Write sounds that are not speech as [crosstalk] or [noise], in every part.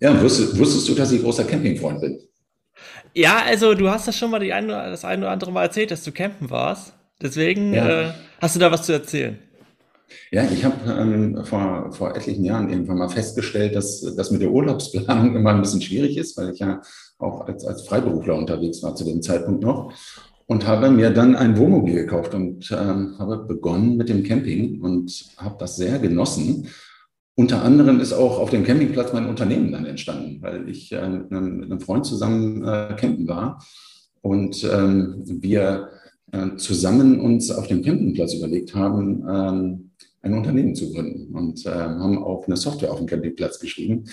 Ja, wusstest, wusstest du, dass ich großer Campingfreund bin? Ja, also du hast das schon mal ein, das ein oder andere Mal erzählt, dass du campen warst. Deswegen ja. äh, hast du da was zu erzählen. Ja, ich habe ähm, vor, vor etlichen Jahren irgendwann mal festgestellt, dass das mit der Urlaubsplanung [laughs] immer ein bisschen schwierig ist, weil ich ja auch als, als Freiberufler unterwegs war zu dem Zeitpunkt noch und habe mir dann ein Wohnmobil gekauft und ähm, habe begonnen mit dem Camping und habe das sehr genossen. Unter anderem ist auch auf dem Campingplatz mein Unternehmen dann entstanden, weil ich äh, mit, einem, mit, einem, Freund zusammen äh, campen war und ähm, wir äh, zusammen uns auf dem Campingplatz überlegt haben, ähm, ein Unternehmen zu gründen und äh, haben auch eine Software auf dem Campingplatz geschrieben.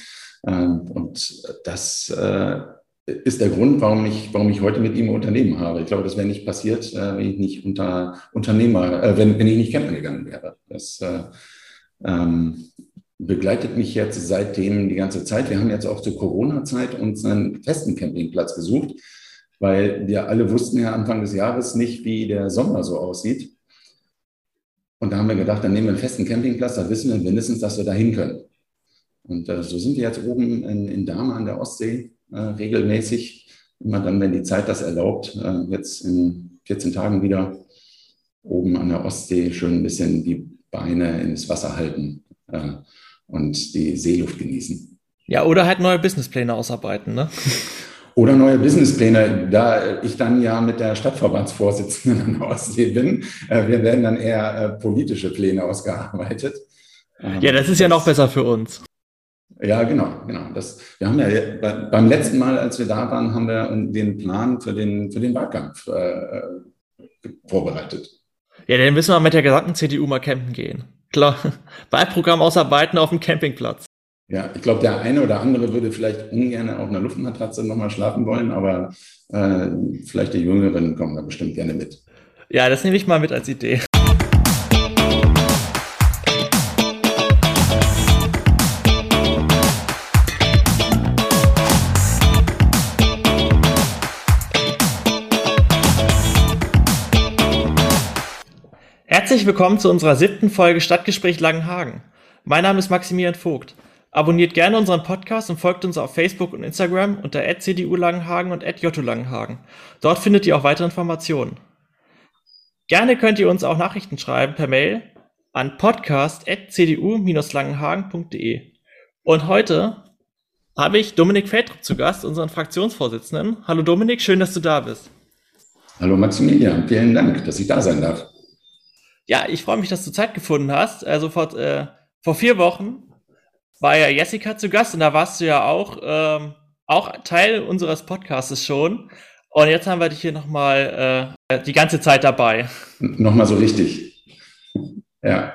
Ähm, und das äh, ist der Grund, warum ich, warum ich heute mit ihm ein Unternehmen habe. Ich glaube, das wäre nicht passiert, äh, wenn ich nicht unter Unternehmer, wenn, wenn ich nicht campen gegangen wäre. Das äh, ähm, begleitet mich jetzt seitdem die ganze Zeit. Wir haben jetzt auch zur Corona-Zeit uns einen festen Campingplatz gesucht, weil wir alle wussten ja Anfang des Jahres nicht, wie der Sommer so aussieht. Und da haben wir gedacht, dann nehmen wir einen festen Campingplatz, da wissen wir mindestens, dass wir da hin können. Und äh, so sind wir jetzt oben in, in Dahme an der Ostsee äh, regelmäßig. Immer dann, wenn die Zeit das erlaubt, äh, jetzt in 14 Tagen wieder oben an der Ostsee schön ein bisschen die Beine ins Wasser halten äh, und die Seeluft genießen. Ja, oder halt neue Businesspläne ausarbeiten, ne? [laughs] Oder neue Businesspläne, da ich dann ja mit der Stadtverbandsvorsitzenden an der Ostsee bin. Äh, wir werden dann eher äh, politische Pläne ausgearbeitet. Ja, das ist ja noch besser für uns. Ja, genau, genau. Das, wir haben ja beim letzten Mal, als wir da waren, haben wir den Plan für den, für den Wahlkampf äh, vorbereitet. Ja, dann müssen wir mit der gesamten CDU mal campen gehen. Klar, [laughs] Wahlprogramm ausarbeiten auf dem Campingplatz. Ja, ich glaube, der eine oder andere würde vielleicht ungern auf einer Luftmatratze nochmal schlafen wollen, aber äh, vielleicht die Jüngeren kommen da bestimmt gerne mit. Ja, das nehme ich mal mit als Idee. Herzlich willkommen zu unserer siebten Folge Stadtgespräch Langenhagen. Mein Name ist Maximilian Vogt. Abonniert gerne unseren Podcast und folgt uns auf Facebook und Instagram unter @cdu Langenhagen und @jotto Langenhagen. Dort findet ihr auch weitere Informationen. Gerne könnt ihr uns auch Nachrichten schreiben per Mail an podcast.cdu-langenhagen.de. Und heute habe ich Dominik Feldrup zu Gast, unseren Fraktionsvorsitzenden. Hallo Dominik, schön, dass du da bist. Hallo Maximilian, vielen Dank, dass ich da sein darf. Ja, ich freue mich, dass du Zeit gefunden hast. Also vor, äh, vor vier Wochen war ja Jessica zu Gast und da warst du ja auch, ähm, auch Teil unseres Podcasts schon. Und jetzt haben wir dich hier nochmal äh, die ganze Zeit dabei. Nochmal so richtig. Ja,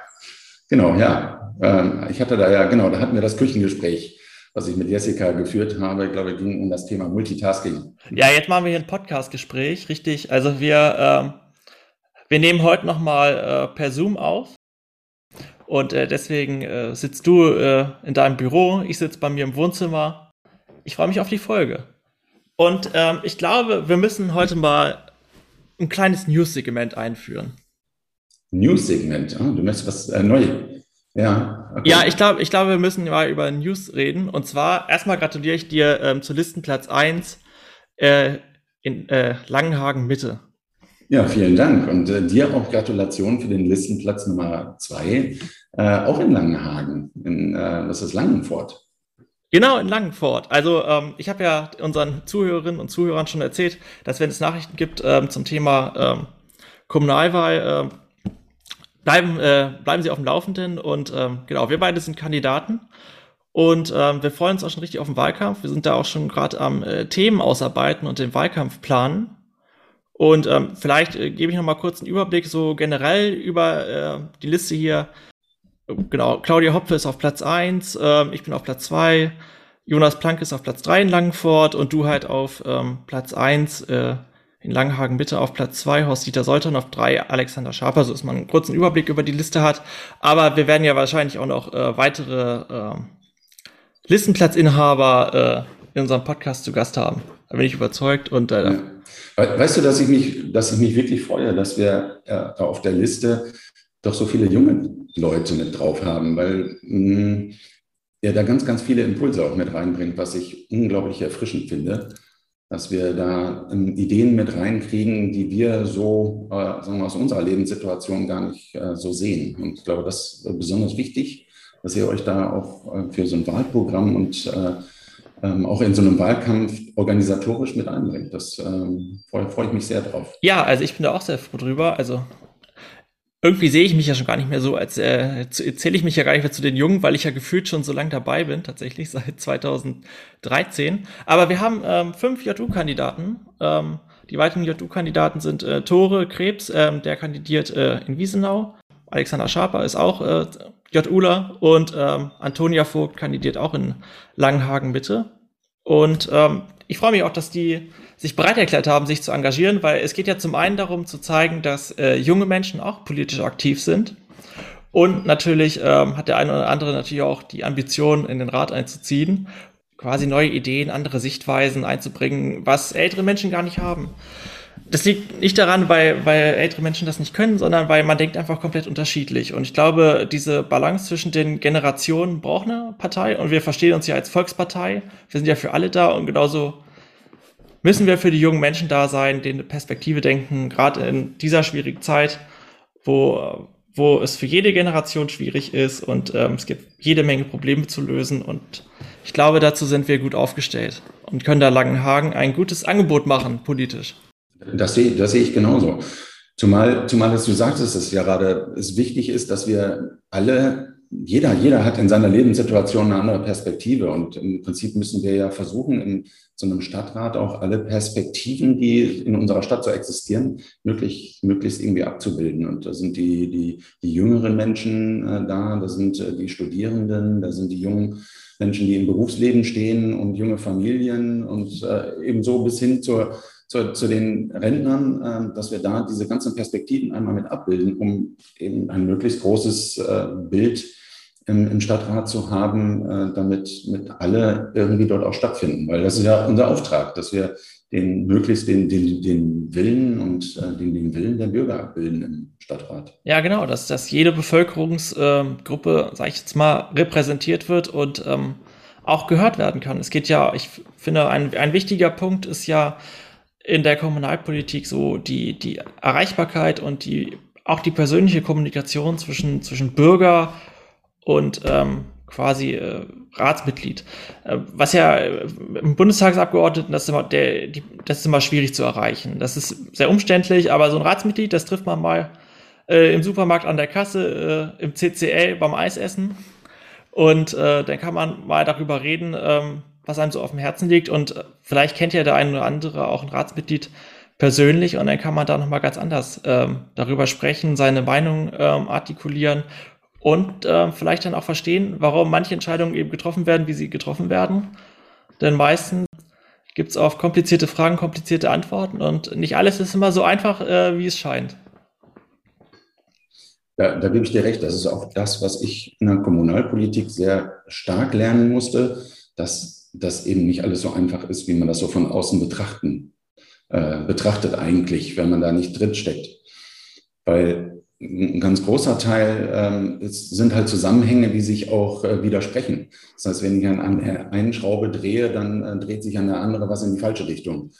genau, ja. Ähm, ich hatte da ja, genau, da hatten wir das Küchengespräch, was ich mit Jessica geführt habe. Ich glaube, ging um das Thema Multitasking. Ja, jetzt machen wir hier ein Podcastgespräch, richtig. Also wir, ähm, wir nehmen heute nochmal äh, per Zoom auf. Und äh, deswegen äh, sitzt du äh, in deinem Büro, ich sitze bei mir im Wohnzimmer. Ich freue mich auf die Folge. Und ähm, ich glaube, wir müssen heute mal ein kleines News-Segment einführen. News-Segment? Ah, du möchtest was äh, Neues. Ja, okay. ja, ich glaube, ich glaube, wir müssen mal über News reden. Und zwar, erstmal gratuliere ich dir ähm, zu Listenplatz 1 äh, in äh, Langenhagen Mitte. Ja, vielen Dank. Und äh, dir auch Gratulation für den Listenplatz Nummer 2 äh, auch in Langenhagen, in, äh, das ist Langenfort. Genau, in Langenfort. Also ähm, ich habe ja unseren Zuhörerinnen und Zuhörern schon erzählt, dass wenn es Nachrichten gibt ähm, zum Thema ähm, Kommunalwahl, äh, bleiben, äh, bleiben Sie auf dem Laufenden. Und ähm, genau, wir beide sind Kandidaten. Und ähm, wir freuen uns auch schon richtig auf den Wahlkampf. Wir sind da auch schon gerade am äh, Themen ausarbeiten und den Wahlkampf planen. Und ähm, vielleicht äh, gebe ich noch mal kurz einen Überblick so generell über äh, die Liste hier genau, Claudia Hopfe ist auf Platz 1, ähm, ich bin auf Platz 2, Jonas Plank ist auf Platz 3 in Langenfort und du halt auf ähm, Platz 1 äh, in Langenhagen bitte auf Platz 2, Horst-Dieter Soltern auf 3, Alexander Schaper, so dass man einen kurzen Überblick über die Liste hat. Aber wir werden ja wahrscheinlich auch noch äh, weitere äh, Listenplatzinhaber äh, in unserem Podcast zu Gast haben. Da bin ich überzeugt und äh, ja. Weißt du, dass ich mich, dass ich mich wirklich freue, dass wir äh, auf der Liste doch so viele junge Leute mit drauf haben, weil mh, hm, er da ganz, ganz viele Impulse auch mit reinbringt, was ich unglaublich erfrischend finde, dass wir da ähm, Ideen mit reinkriegen, die wir so, äh, sagen wir aus unserer Lebenssituation gar nicht äh, so sehen. Und ich glaube, das ist besonders wichtig, dass ihr euch da auch äh, für so ein Wahlprogramm und äh, ähm, auch in so einem Wahlkampf organisatorisch mit einbringt. Das ähm, freue, freue ich mich sehr drauf. Ja, also ich bin da auch sehr froh drüber. Also irgendwie sehe ich mich ja schon gar nicht mehr so, als äh, zähle ich mich ja gar nicht mehr zu den Jungen, weil ich ja gefühlt schon so lange dabei bin, tatsächlich [laughs] seit 2013. Aber wir haben ähm, fünf JU-Kandidaten. Ähm, die weiteren JU-Kandidaten sind äh, Tore Krebs, ähm, der kandidiert äh, in Wiesenau. Alexander Schaper ist auch äh, JUler und ähm, Antonia Vogt kandidiert auch in Langenhagen Mitte. Und ähm, ich freue mich auch, dass die sich bereit erklärt haben, sich zu engagieren, weil es geht ja zum einen darum zu zeigen, dass äh, junge Menschen auch politisch aktiv sind. Und natürlich ähm, hat der eine oder andere natürlich auch die Ambition, in den Rat einzuziehen, quasi neue Ideen, andere Sichtweisen einzubringen, was ältere Menschen gar nicht haben. Das liegt nicht daran, weil, weil ältere Menschen das nicht können, sondern weil man denkt einfach komplett unterschiedlich. Und ich glaube, diese Balance zwischen den Generationen braucht eine Partei und wir verstehen uns ja als Volkspartei. Wir sind ja für alle da und genauso müssen wir für die jungen Menschen da sein, denen eine Perspektive denken, gerade in dieser schwierigen Zeit, wo, wo es für jede Generation schwierig ist und ähm, es gibt jede Menge Probleme zu lösen. Und ich glaube, dazu sind wir gut aufgestellt und können da Langenhagen ein gutes Angebot machen, politisch. Das sehe, das sehe ich genauso. Zumal, zumal dass du sagtest, dass es ja gerade es wichtig ist, dass wir alle jeder, jeder hat in seiner Lebenssituation eine andere Perspektive. Und im Prinzip müssen wir ja versuchen, in so einem Stadtrat auch alle Perspektiven, die in unserer Stadt so existieren, möglich, möglichst irgendwie abzubilden. Und da sind die, die, die jüngeren Menschen äh, da, da sind äh, die Studierenden, da sind die jungen Menschen, die im Berufsleben stehen und junge Familien und äh, ebenso bis hin zur zu, zu den Rentnern, äh, dass wir da diese ganzen Perspektiven einmal mit abbilden, um eben ein möglichst großes äh, Bild im, im Stadtrat zu haben, äh, damit mit alle irgendwie dort auch stattfinden. Weil das ist ja unser Auftrag, dass wir den möglichst den, den, den Willen und äh, den, den Willen der Bürger abbilden im Stadtrat. Ja, genau, dass, dass jede Bevölkerungsgruppe, äh, sage ich jetzt mal, repräsentiert wird und ähm, auch gehört werden kann. Es geht ja, ich finde, ein, ein wichtiger Punkt ist ja in der Kommunalpolitik so die, die Erreichbarkeit und die auch die persönliche Kommunikation zwischen, zwischen Bürger und ähm, quasi äh, Ratsmitglied. Äh, was ja äh, im Bundestagsabgeordneten, das ist, immer, der, die, das ist immer schwierig zu erreichen. Das ist sehr umständlich, aber so ein Ratsmitglied, das trifft man mal äh, im Supermarkt an der Kasse, äh, im CCL beim Eisessen. Und äh, dann kann man mal darüber reden, ähm, was einem so auf dem Herzen liegt. Und äh, vielleicht kennt ja der eine oder andere auch ein Ratsmitglied persönlich und dann kann man da nochmal ganz anders ähm, darüber sprechen, seine Meinung ähm, artikulieren und äh, vielleicht dann auch verstehen, warum manche Entscheidungen eben getroffen werden, wie sie getroffen werden. Denn meistens gibt es auf komplizierte Fragen komplizierte Antworten und nicht alles ist immer so einfach, äh, wie es scheint. Da, da gebe ich dir recht. Das ist auch das, was ich in der Kommunalpolitik sehr stark lernen musste, dass das eben nicht alles so einfach ist, wie man das so von außen betrachten, äh, betrachtet eigentlich, wenn man da nicht drin steckt. Weil ein ganz großer Teil ähm, ist, sind halt Zusammenhänge, die sich auch äh, widersprechen. Das heißt, wenn ich an, an einen Schraube drehe, dann äh, dreht sich an der andere was in die falsche Richtung.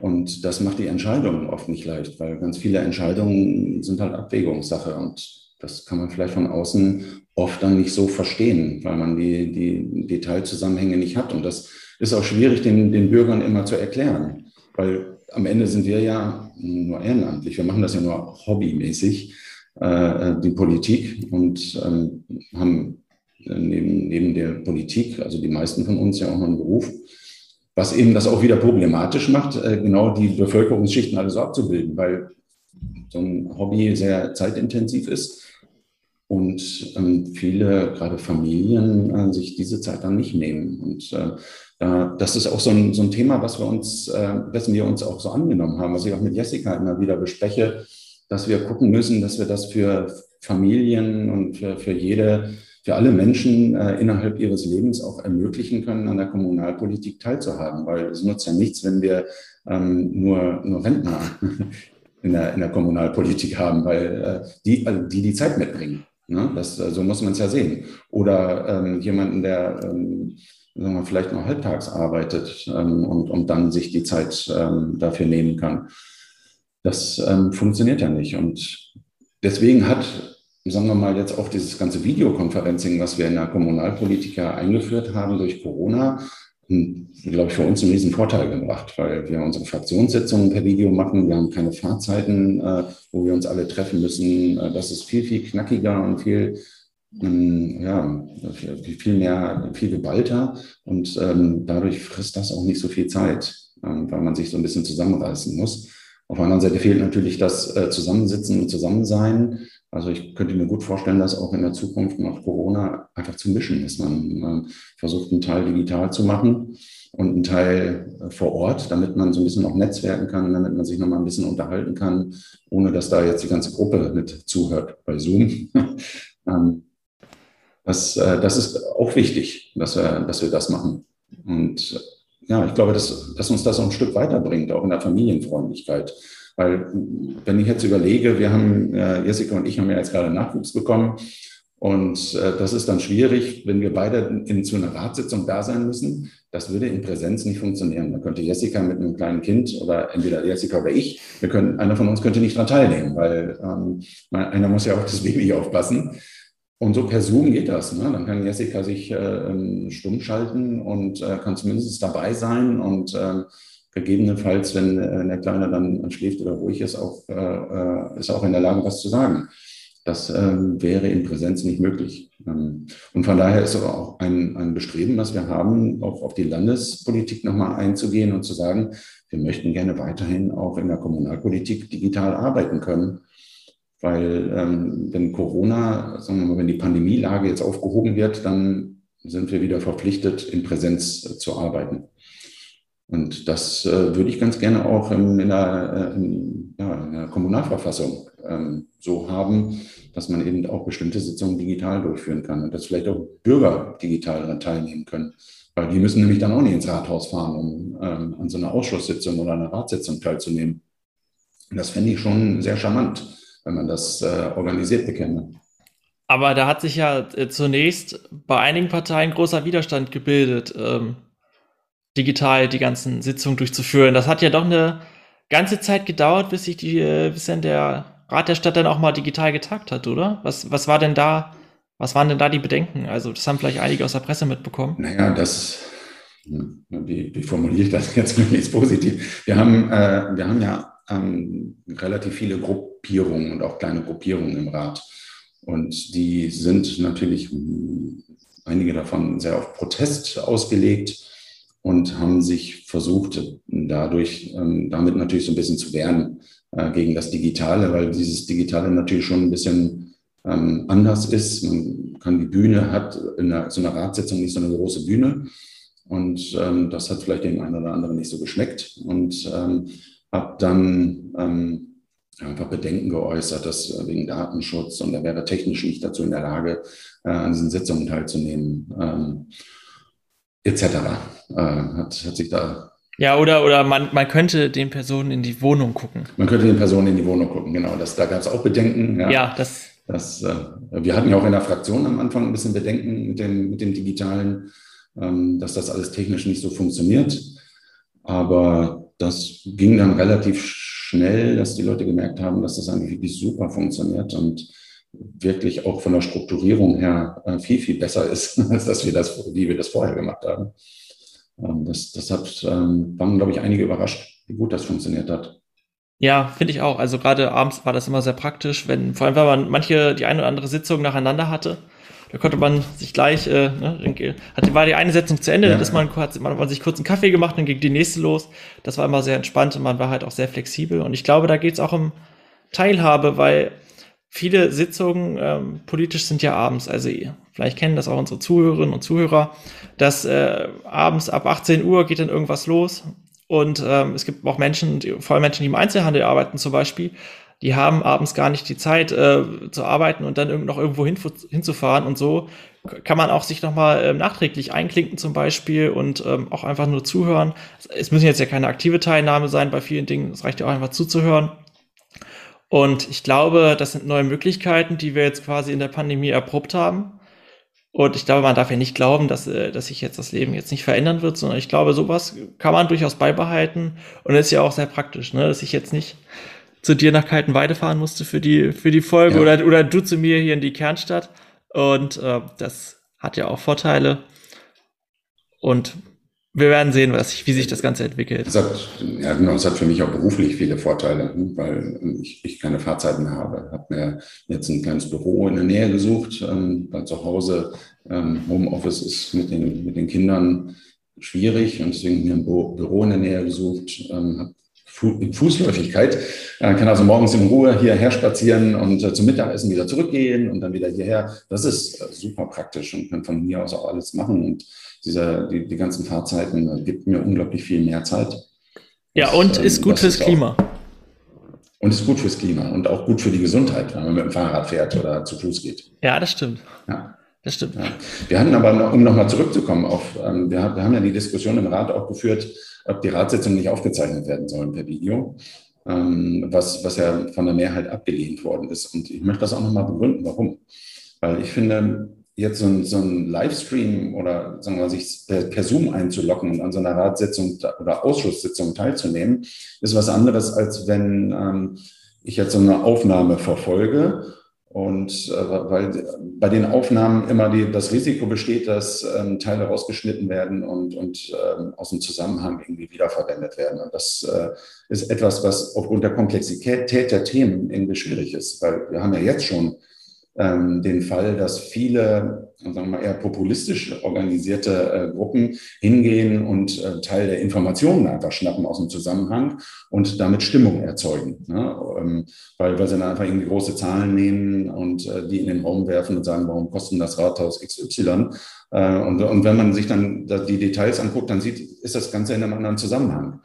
Und das macht die Entscheidung oft nicht leicht, weil ganz viele Entscheidungen sind halt Abwägungssache und das kann man vielleicht von außen oft dann nicht so verstehen, weil man die, die Detailzusammenhänge nicht hat. Und das ist auch schwierig, den, den Bürgern immer zu erklären, weil am Ende sind wir ja nur ehrenamtlich. Wir machen das ja nur hobbymäßig. Äh, die Politik und ähm, haben neben, neben der Politik, also die meisten von uns ja auch noch einen Beruf, was eben das auch wieder problematisch macht, äh, genau die Bevölkerungsschichten alle so abzubilden, weil so ein Hobby sehr zeitintensiv ist und ähm, viele, gerade Familien, äh, sich diese Zeit dann nicht nehmen. Und äh, das ist auch so ein, so ein Thema, was wir uns, äh, dessen wir uns auch so angenommen haben, was ich auch mit Jessica immer wieder bespreche, dass wir gucken müssen, dass wir das für Familien und für, für jede, für alle Menschen äh, innerhalb ihres Lebens auch ermöglichen können, an der Kommunalpolitik teilzuhaben. Weil es nutzt ja nichts, wenn wir ähm, nur, nur Rentner [laughs] in der, in der Kommunalpolitik haben, weil äh, die, also die die Zeit mitbringen. Ne? Das, so muss man es ja sehen. Oder ähm, jemanden, der ähm, sagen wir, vielleicht nur halbtags arbeitet ähm, und, und dann sich die Zeit ähm, dafür nehmen kann. Das ähm, funktioniert ja nicht. Und deswegen hat, sagen wir mal, jetzt auch dieses ganze Videokonferencing, was wir in der Kommunalpolitik ja eingeführt haben durch Corona, glaube ich, für uns einen riesen Vorteil gebracht, weil wir unsere Fraktionssitzungen per Video machen. Wir haben keine Fahrzeiten, äh, wo wir uns alle treffen müssen. Äh, das ist viel, viel knackiger und viel, ähm, ja, viel mehr, viel geballter. Und ähm, dadurch frisst das auch nicht so viel Zeit, ähm, weil man sich so ein bisschen zusammenreißen muss. Auf der anderen Seite fehlt natürlich das äh, Zusammensitzen und Zusammensein. Also ich könnte mir gut vorstellen, dass auch in der Zukunft nach Corona einfach zu mischen ist. Man versucht einen Teil digital zu machen und einen Teil äh, vor Ort, damit man so ein bisschen auch netzwerken kann, damit man sich nochmal ein bisschen unterhalten kann, ohne dass da jetzt die ganze Gruppe mit zuhört bei Zoom. [laughs] Ähm, das, äh, das ist auch wichtig, dass wir, dass wir das machen. Und ja, ich glaube, dass, dass uns das auch ein Stück weiterbringt, auch in der Familienfreundlichkeit. Weil wenn ich jetzt überlege, wir haben, äh, Jessica und ich haben ja jetzt gerade Nachwuchs bekommen und äh, das ist dann schwierig, wenn wir beide in, zu einer Ratssitzung da sein müssen. Das würde in Präsenz nicht funktionieren. Da könnte Jessica mit einem kleinen Kind oder entweder Jessica oder ich, wir können, einer von uns könnte nicht daran teilnehmen, weil ähm, einer muss ja auch das Baby aufpassen. Und so per Zoom geht das. Ne? Dann kann Jessica sich äh, stumm schalten und äh, kann zumindest dabei sein und äh, gegebenenfalls, wenn äh, der Kleine dann schläft oder ruhig ist, auch, äh, äh, ist auch in der Lage, was zu sagen. Das ähm, wäre in Präsenz nicht möglich. Ähm, und von daher ist aber auch ein, ein Bestreben, was wir haben, auch auf die Landespolitik nochmal einzugehen und zu sagen, wir möchten gerne weiterhin auch in der Kommunalpolitik digital arbeiten können. Weil ähm, wenn Corona, sagen wir mal, wenn die Pandemielage jetzt aufgehoben wird, dann sind wir wieder verpflichtet, in Präsenz äh, zu arbeiten. Und das äh, würde ich ganz gerne auch in, in, der, äh, in, ja, in der, Kommunalverfassung ähm, so haben, dass man eben auch bestimmte Sitzungen digital durchführen kann und dass vielleicht auch Bürger digital daran teilnehmen können. Weil die müssen nämlich dann auch nicht ins Rathaus fahren, um ähm, an so einer Ausschusssitzung oder einer Ratssitzung teilzunehmen. Und das fände ich schon sehr charmant, wenn man das äh, organisiert bekäme. Aber da hat sich ja äh, zunächst bei einigen Parteien großer Widerstand gebildet. Ähm digital die ganzen Sitzungen durchzuführen. Das hat ja doch eine ganze Zeit gedauert, bis sich die, äh, bis dann der Rat der Stadt dann auch mal digital getagt hat, oder? Was, was war denn da, was waren denn da die Bedenken? Also, das haben vielleicht einige aus der Presse mitbekommen. Naja, das, wie, wie formuliere ich das [laughs] jetzt möglichst positiv? Wir haben, äh, wir haben ja ähm, relativ viele Gruppierungen und auch kleine Gruppierungen im Rat. Und die sind natürlich, einige davon sehr auf Protest ausgelegt und haben sich versucht, dadurch ähm, damit natürlich so ein bisschen zu wehren äh, gegen das Digitale, weil dieses Digitale natürlich schon ein bisschen ähm, anders ist. Man kann die Bühne, hat in einer, so einer Ratssitzung nicht so eine große Bühne. Und ähm, das hat vielleicht dem einen oder anderen nicht so geschmeckt. Und ähm, habe dann ähm, einfach Bedenken geäußert, dass äh, wegen Datenschutz und er wäre technisch nicht dazu in der Lage, äh, an diesen Sitzungen teilzunehmen. Ähm, etc. Äh, hat, hat sich da. Ja, oder, oder man, man könnte den Personen in die Wohnung gucken. Man könnte den Personen in die Wohnung gucken, genau. Das, da gab es auch Bedenken. Ja, ja das. das äh, wir hatten ja auch in der Fraktion am Anfang ein bisschen Bedenken mit dem, mit dem Digitalen, ähm, dass das alles technisch nicht so funktioniert. Aber das ging dann relativ schnell, dass die Leute gemerkt haben, dass das eigentlich wirklich super funktioniert und wirklich auch von der Strukturierung her äh, viel, viel besser ist, [laughs] als dass wir das, wie wir das vorher gemacht haben. Ähm, das, das hat, ähm, waren, glaube ich, einige überrascht, wie gut das funktioniert hat. Ja, finde ich auch. Also gerade abends war das immer sehr praktisch, wenn, vor allem, wenn man manche, die eine oder andere Sitzung nacheinander hatte. Da konnte man sich gleich, äh, ne, hatte, war die eine Sitzung zu Ende, ja, dass man, hat man, man sich kurz einen Kaffee gemacht, dann ging die nächste los. Das war immer sehr entspannt und man war halt auch sehr flexibel. Und ich glaube, da geht es auch um Teilhabe, weil viele Sitzungen ähm, politisch sind ja abends. Also vielleicht kennen das auch unsere Zuhörerinnen und Zuhörer, dass äh, abends ab 18 Uhr geht dann irgendwas los. Und ähm, es gibt auch Menschen, vor allem Menschen, die im Einzelhandel arbeiten zum Beispiel, die haben abends gar nicht die Zeit äh, zu arbeiten und dann noch irgendwo hin, hinzufahren. Und so kann man auch sich nochmal ähm, nachträglich einklinken zum Beispiel und ähm, auch einfach nur zuhören. Es müssen jetzt ja keine aktive Teilnahme sein bei vielen Dingen, es reicht ja auch einfach zuzuhören. Und ich glaube, das sind neue Möglichkeiten, die wir jetzt quasi in der Pandemie erprobt haben. Und ich glaube, man darf ja nicht glauben, dass, äh, dass sich jetzt das Leben jetzt nicht verändern wird, sondern ich glaube, sowas kann man durchaus beibehalten. Und ist ja auch sehr praktisch, ne? dass ich jetzt nicht zu dir nach Kaltenweide fahren musste für die, für die Folge ja. oder, oder du zu mir hier in die Kernstadt. Und äh, das hat ja auch Vorteile. Und wir werden sehen, was, wie sich das Ganze entwickelt. Es hat, ja, genau, es hat für mich auch beruflich viele Vorteile, weil ich, ich keine Fahrzeiten mehr habe. Ich habe mir jetzt ein kleines Büro in der Nähe gesucht, ähm, weil zu Hause ähm, Homeoffice ist mit den, mit den Kindern schwierig und deswegen mir ein Büro in der Nähe gesucht, ähm, habe Fußläufigkeit, äh, kann also morgens in Ruhe hierher spazieren und äh, zum Mittagessen wieder zurückgehen und dann wieder hierher. Das ist äh, super praktisch und kann von hier aus auch alles machen. Und dieser, die, die ganzen Fahrzeiten gibt mir unglaublich viel mehr Zeit. Ja, und ähm, ist gut fürs Klima. Und ist gut fürs Klima und auch gut für die Gesundheit, wenn man mit dem Fahrrad fährt oder zu Fuß geht. Ja, das stimmt. Ja. Das stimmt. Ja. Wir hatten aber, um nochmal zurückzukommen, auf, ähm, wir, wir haben ja die Diskussion im Rat auch geführt, ob die Ratssitzungen nicht aufgezeichnet werden sollen per Video, ähm, was, was ja von der Mehrheit abgelehnt worden ist. Und ich möchte das auch nochmal begründen, warum. Weil ich finde, jetzt so ein, so ein Livestream oder sagen wir, sich per, per Zoom einzulocken und an so einer Ratssitzung oder Ausschusssitzung teilzunehmen, ist was anderes, als wenn ähm, ich jetzt so eine Aufnahme verfolge und äh, weil bei den Aufnahmen immer die, das Risiko besteht, dass ähm, Teile rausgeschnitten werden und, und ähm, aus dem Zusammenhang irgendwie wiederverwendet werden. Und das äh, ist etwas, was aufgrund der Komplexität der Themen irgendwie schwierig ist, weil wir haben ja jetzt schon ähm, den Fall, dass viele, sagen wir mal, eher populistisch organisierte äh, Gruppen hingehen und äh, Teil der Informationen einfach schnappen aus dem Zusammenhang und damit Stimmung erzeugen. Ne? Ähm, weil, weil sie dann einfach irgendwie große Zahlen nehmen und äh, die in den Raum werfen und sagen, warum kostet das Rathaus XY? Äh, und, und wenn man sich dann die Details anguckt, dann sieht, ist das Ganze in einem anderen Zusammenhang.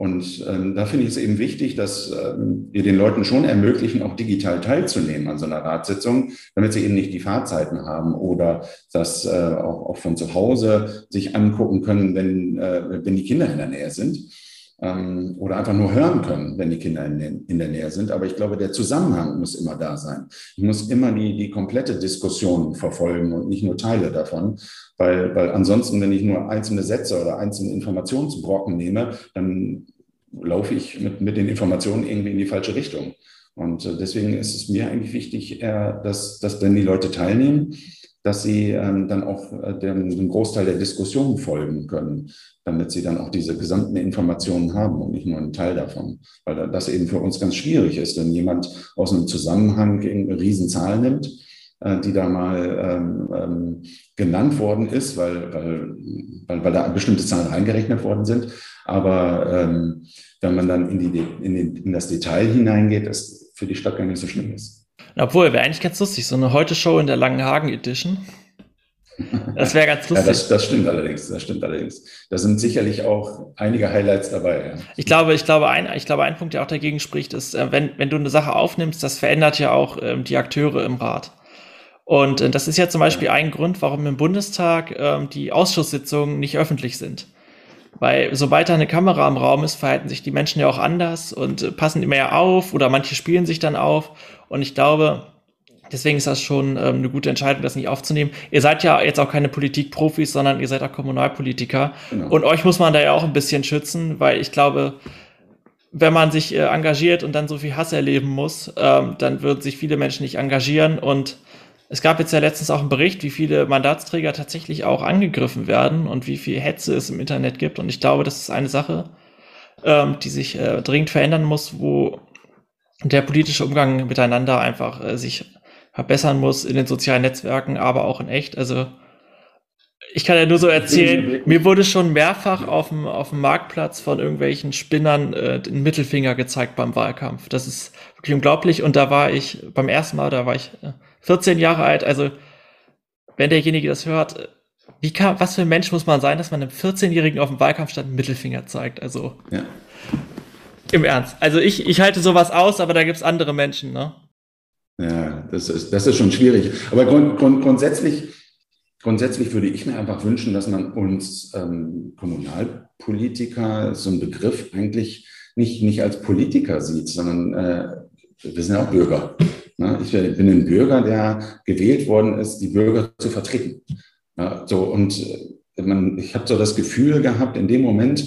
Und ähm, da finde ich es eben wichtig, dass ähm, wir den Leuten schon ermöglichen, auch digital teilzunehmen an so einer Ratssitzung, damit sie eben nicht die Fahrzeiten haben oder das äh, auch, auch von zu Hause sich angucken können, wenn, äh, wenn die Kinder in der Nähe sind ähm, oder einfach nur hören können, wenn die Kinder in, den, in der Nähe sind. Aber ich glaube, der Zusammenhang muss immer da sein. Ich muss immer die, die komplette Diskussion verfolgen und nicht nur Teile davon, weil, weil ansonsten, wenn ich nur einzelne Sätze oder einzelne Informationsbrocken nehme, dann laufe ich mit, mit den Informationen irgendwie in die falsche Richtung. Und äh, deswegen ist es mir eigentlich wichtig, dass, dass wenn die Leute teilnehmen, dass sie ähm, dann auch äh, dem, dem Großteil der Diskussion folgen können, damit sie dann auch diese gesamten Informationen haben und nicht nur einen Teil davon. Weil das eben für uns ganz schwierig ist, wenn jemand aus einem Zusammenhang eine Riesenzahl nimmt, äh, die da mal ähm, ähm, genannt worden ist, weil, weil, weil, weil da bestimmte Zahlen reingerechnet worden sind. Aber ähm, wenn man dann in, die, in, den, in das Detail hineingeht, das für die Stadt gar nicht so schlimm ist. Obwohl, wäre eigentlich ganz lustig, so eine Heute-Show in der Langenhagen Edition. Das wäre ganz lustig. [laughs] Ja, das, das, stimmt allerdings, das stimmt allerdings. Da sind sicherlich auch einige Highlights dabei. Ja. Ich glaube, ich glaube, ein, ich glaube, ein Punkt, der auch dagegen spricht, ist, äh, wenn, wenn du eine Sache aufnimmst, das verändert ja auch ähm, die Akteure im Rat. Und äh, das ist ja zum Beispiel ein Grund, warum im Bundestag ähm, die Ausschusssitzungen nicht öffentlich sind. Weil sobald da eine Kamera im Raum ist, verhalten sich die Menschen ja auch anders und äh, passen immer ja auf oder manche spielen sich dann auf. Und ich glaube, deswegen ist das schon ähm, eine gute Entscheidung, das nicht aufzunehmen. Ihr seid ja jetzt auch keine Politikprofis, sondern ihr seid auch Kommunalpolitiker. Genau. Und euch muss man da ja auch ein bisschen schützen, weil ich glaube, wenn man sich äh, engagiert und dann so viel Hass erleben muss, ähm, dann würden sich viele Menschen nicht engagieren und es gab jetzt ja letztens auch einen Bericht, wie viele Mandatsträger tatsächlich auch angegriffen werden und wie viel Hetze es im Internet gibt. Und ich glaube, das ist eine Sache, ähm, die sich äh, dringend verändern muss, wo der politische Umgang miteinander einfach äh, sich verbessern muss in den sozialen Netzwerken, aber auch in echt. Also ich kann ja nur so erzählen, mir wurde schon mehrfach auf dem, auf dem Marktplatz von irgendwelchen Spinnern äh, den Mittelfinger gezeigt beim Wahlkampf. Das ist wirklich unglaublich. Und da war ich beim ersten Mal, da war ich äh, 14 Jahre alt. Also, wenn derjenige das hört, wie kann, was für ein Mensch muss man sein, dass man einem 14-Jährigen auf dem Wahlkampfstand einen Mittelfinger zeigt? Also, ja. im Ernst. Also, ich, ich halte sowas aus, aber da gibt es andere Menschen, ne? Ja, das ist, das ist schon schwierig. Aber grund, grund, grundsätzlich, grundsätzlich würde ich mir einfach wünschen, dass man uns ähm, Kommunalpolitiker, so ein Begriff eigentlich nicht, nicht als Politiker sieht, sondern äh, wir sind ja auch Bürger. Ne? Ich bin ein Bürger, der gewählt worden ist, die Bürger zu vertreten. So, und äh, man, ich habe so das Gefühl gehabt, in dem Moment,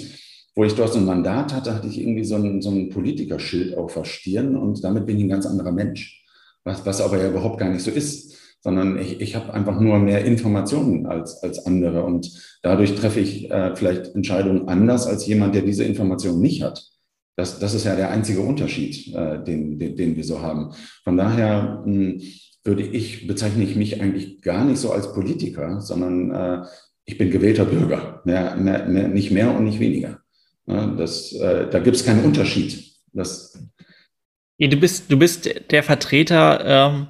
wo ich dort so ein Mandat hatte, hatte ich irgendwie so ein, so ein Politikerschild auf der Stirn und damit bin ich ein ganz anderer Mensch. Was, was aber ja überhaupt gar nicht so ist, sondern ich, ich habe einfach nur mehr Informationen als, als andere und dadurch treffe ich äh, vielleicht Entscheidungen anders als jemand, der diese Informationen nicht hat. Das, das ist ja der einzige Unterschied, äh, den, den, den wir so haben. Von daher mh, hm, würde ich, bezeichne ich mich eigentlich gar nicht so als Politiker, sondern äh, ich bin gewählter Bürger. Mehr, mehr, mehr, nicht mehr und nicht weniger. Ja, das, äh, da gibt es keinen Unterschied. Das du, bist, du bist der Vertreter ähm,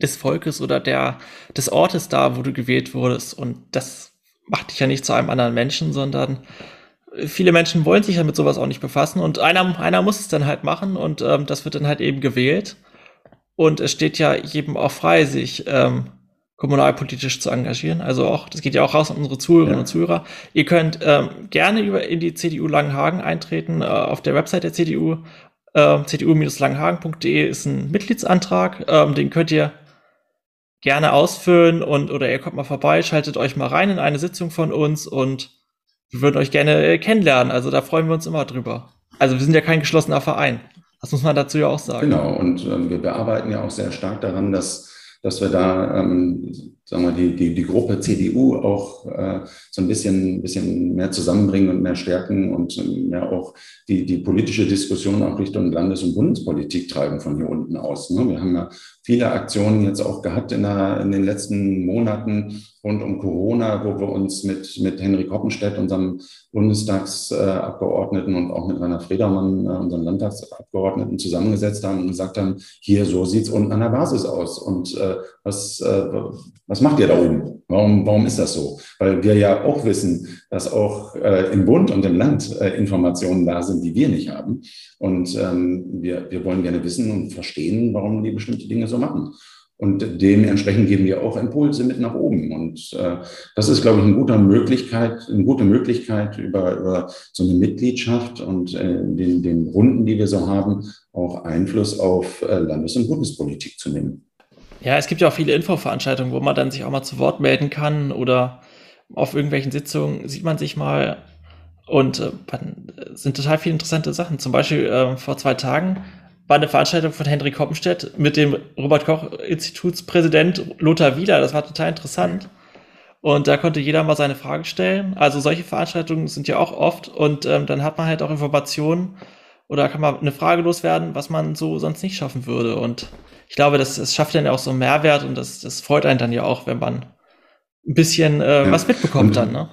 des Volkes oder der, des Ortes da, wo du gewählt wurdest. Und das macht dich ja nicht zu einem anderen Menschen, sondern viele Menschen wollen sich ja mit sowas auch nicht befassen. Und einer, einer muss es dann halt machen und ähm, das wird dann halt eben gewählt. Und es steht ja jedem auch frei, sich ähm, kommunalpolitisch zu engagieren. Also auch, das geht ja auch raus an unsere Zuhörerinnen ja. und Zuhörer. Ihr könnt ähm, gerne über in die CDU Langenhagen eintreten. Äh, auf der Website der CDU, äh, cdu-langenhagen.de ist ein Mitgliedsantrag. Ähm, den könnt ihr gerne ausfüllen und oder ihr kommt mal vorbei, schaltet euch mal rein in eine Sitzung von uns und wir würden euch gerne äh, kennenlernen. Also da freuen wir uns immer drüber. Also wir sind ja kein geschlossener Verein. Das muss man dazu ja auch sagen. Genau, und ähm, wir bearbeiten ja auch sehr stark daran, dass, dass wir da, ähm, sagen wir, die, die, die Gruppe CDU auch äh, so ein bisschen, bisschen mehr zusammenbringen und mehr stärken und mehr auch die, die politische Diskussion auch Richtung Landes- und Bundespolitik treiben von hier unten aus. Ne? Wir haben ja viele Aktionen jetzt auch gehabt in, der, in den letzten Monaten rund um Corona, wo wir uns mit, mit Henrik Hoppenstedt, unserem Bundestagsabgeordneten und auch mit Rainer Fredermann, äh, unserem Landtagsabgeordneten, zusammengesetzt haben und gesagt haben, hier, so sieht's unten an der Basis aus. Und äh, was, äh, was macht ihr da oben? Warum, warum ist das so? Weil wir ja auch wissen, dass auch äh, im Bund und im Land äh, Informationen da sind, die wir nicht haben. Und ähm, wir, wir wollen gerne wissen und verstehen, warum die bestimmte Dinge so machen. Und dementsprechend geben wir auch Impulse mit nach oben. Und äh, das ist, glaube ich, eine gute Möglichkeit, eine gute Möglichkeit, über, über so eine Mitgliedschaft und äh, den, den Runden, die wir so haben, auch Einfluss auf äh, Landes- und Bundespolitik zu nehmen. Ja, es gibt ja auch viele Infoveranstaltungen, wo man dann sich auch mal zu Wort melden kann oder auf irgendwelchen Sitzungen sieht man sich mal und äh, sind total viele interessante Sachen. Zum Beispiel äh, vor zwei Tagen war eine Veranstaltung von Henrik Hoppenstedt mit dem Robert-Koch-Institutspräsident Lothar Wieler. Das war total interessant. Und da konnte jeder mal seine Frage stellen. Also solche Veranstaltungen sind ja auch oft. Und ähm, dann hat man halt auch Informationen oder kann man eine Frage loswerden, was man so sonst nicht schaffen würde. Und ich glaube, das, das schafft dann ja auch so einen Mehrwert und das, das freut einen dann ja auch, wenn man ein bisschen äh, ja. was mitbekommt und, dann. Ne?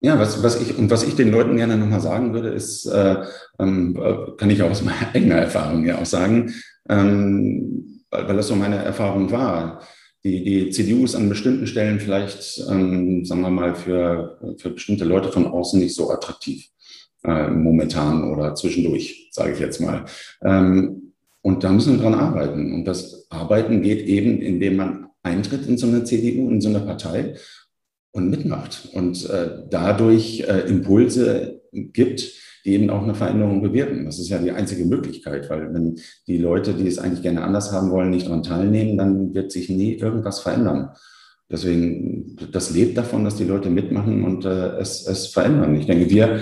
Ja, was, was ich und was ich den Leuten gerne nochmal sagen würde, ist, äh, ähm, kann ich auch aus meiner [laughs] eigenen Erfahrung ja auch sagen, ähm, weil, weil das so meine Erfahrung war. Die, die CDU ist an bestimmten Stellen vielleicht, ähm, sagen wir mal, für, für bestimmte Leute von außen nicht so attraktiv äh, momentan oder zwischendurch, sage ich jetzt mal. Ähm, und da müssen wir dran arbeiten. Und das Arbeiten geht eben, indem man eintritt in so eine CDU, in so eine Partei und mitmacht und äh, dadurch äh, Impulse gibt, die eben auch eine Veränderung bewirken. Das ist ja die einzige Möglichkeit, weil wenn die Leute, die es eigentlich gerne anders haben wollen, nicht daran teilnehmen, dann wird sich nie irgendwas verändern. Deswegen, das lebt davon, dass die Leute mitmachen und äh, es, es verändern. Ich denke, wir,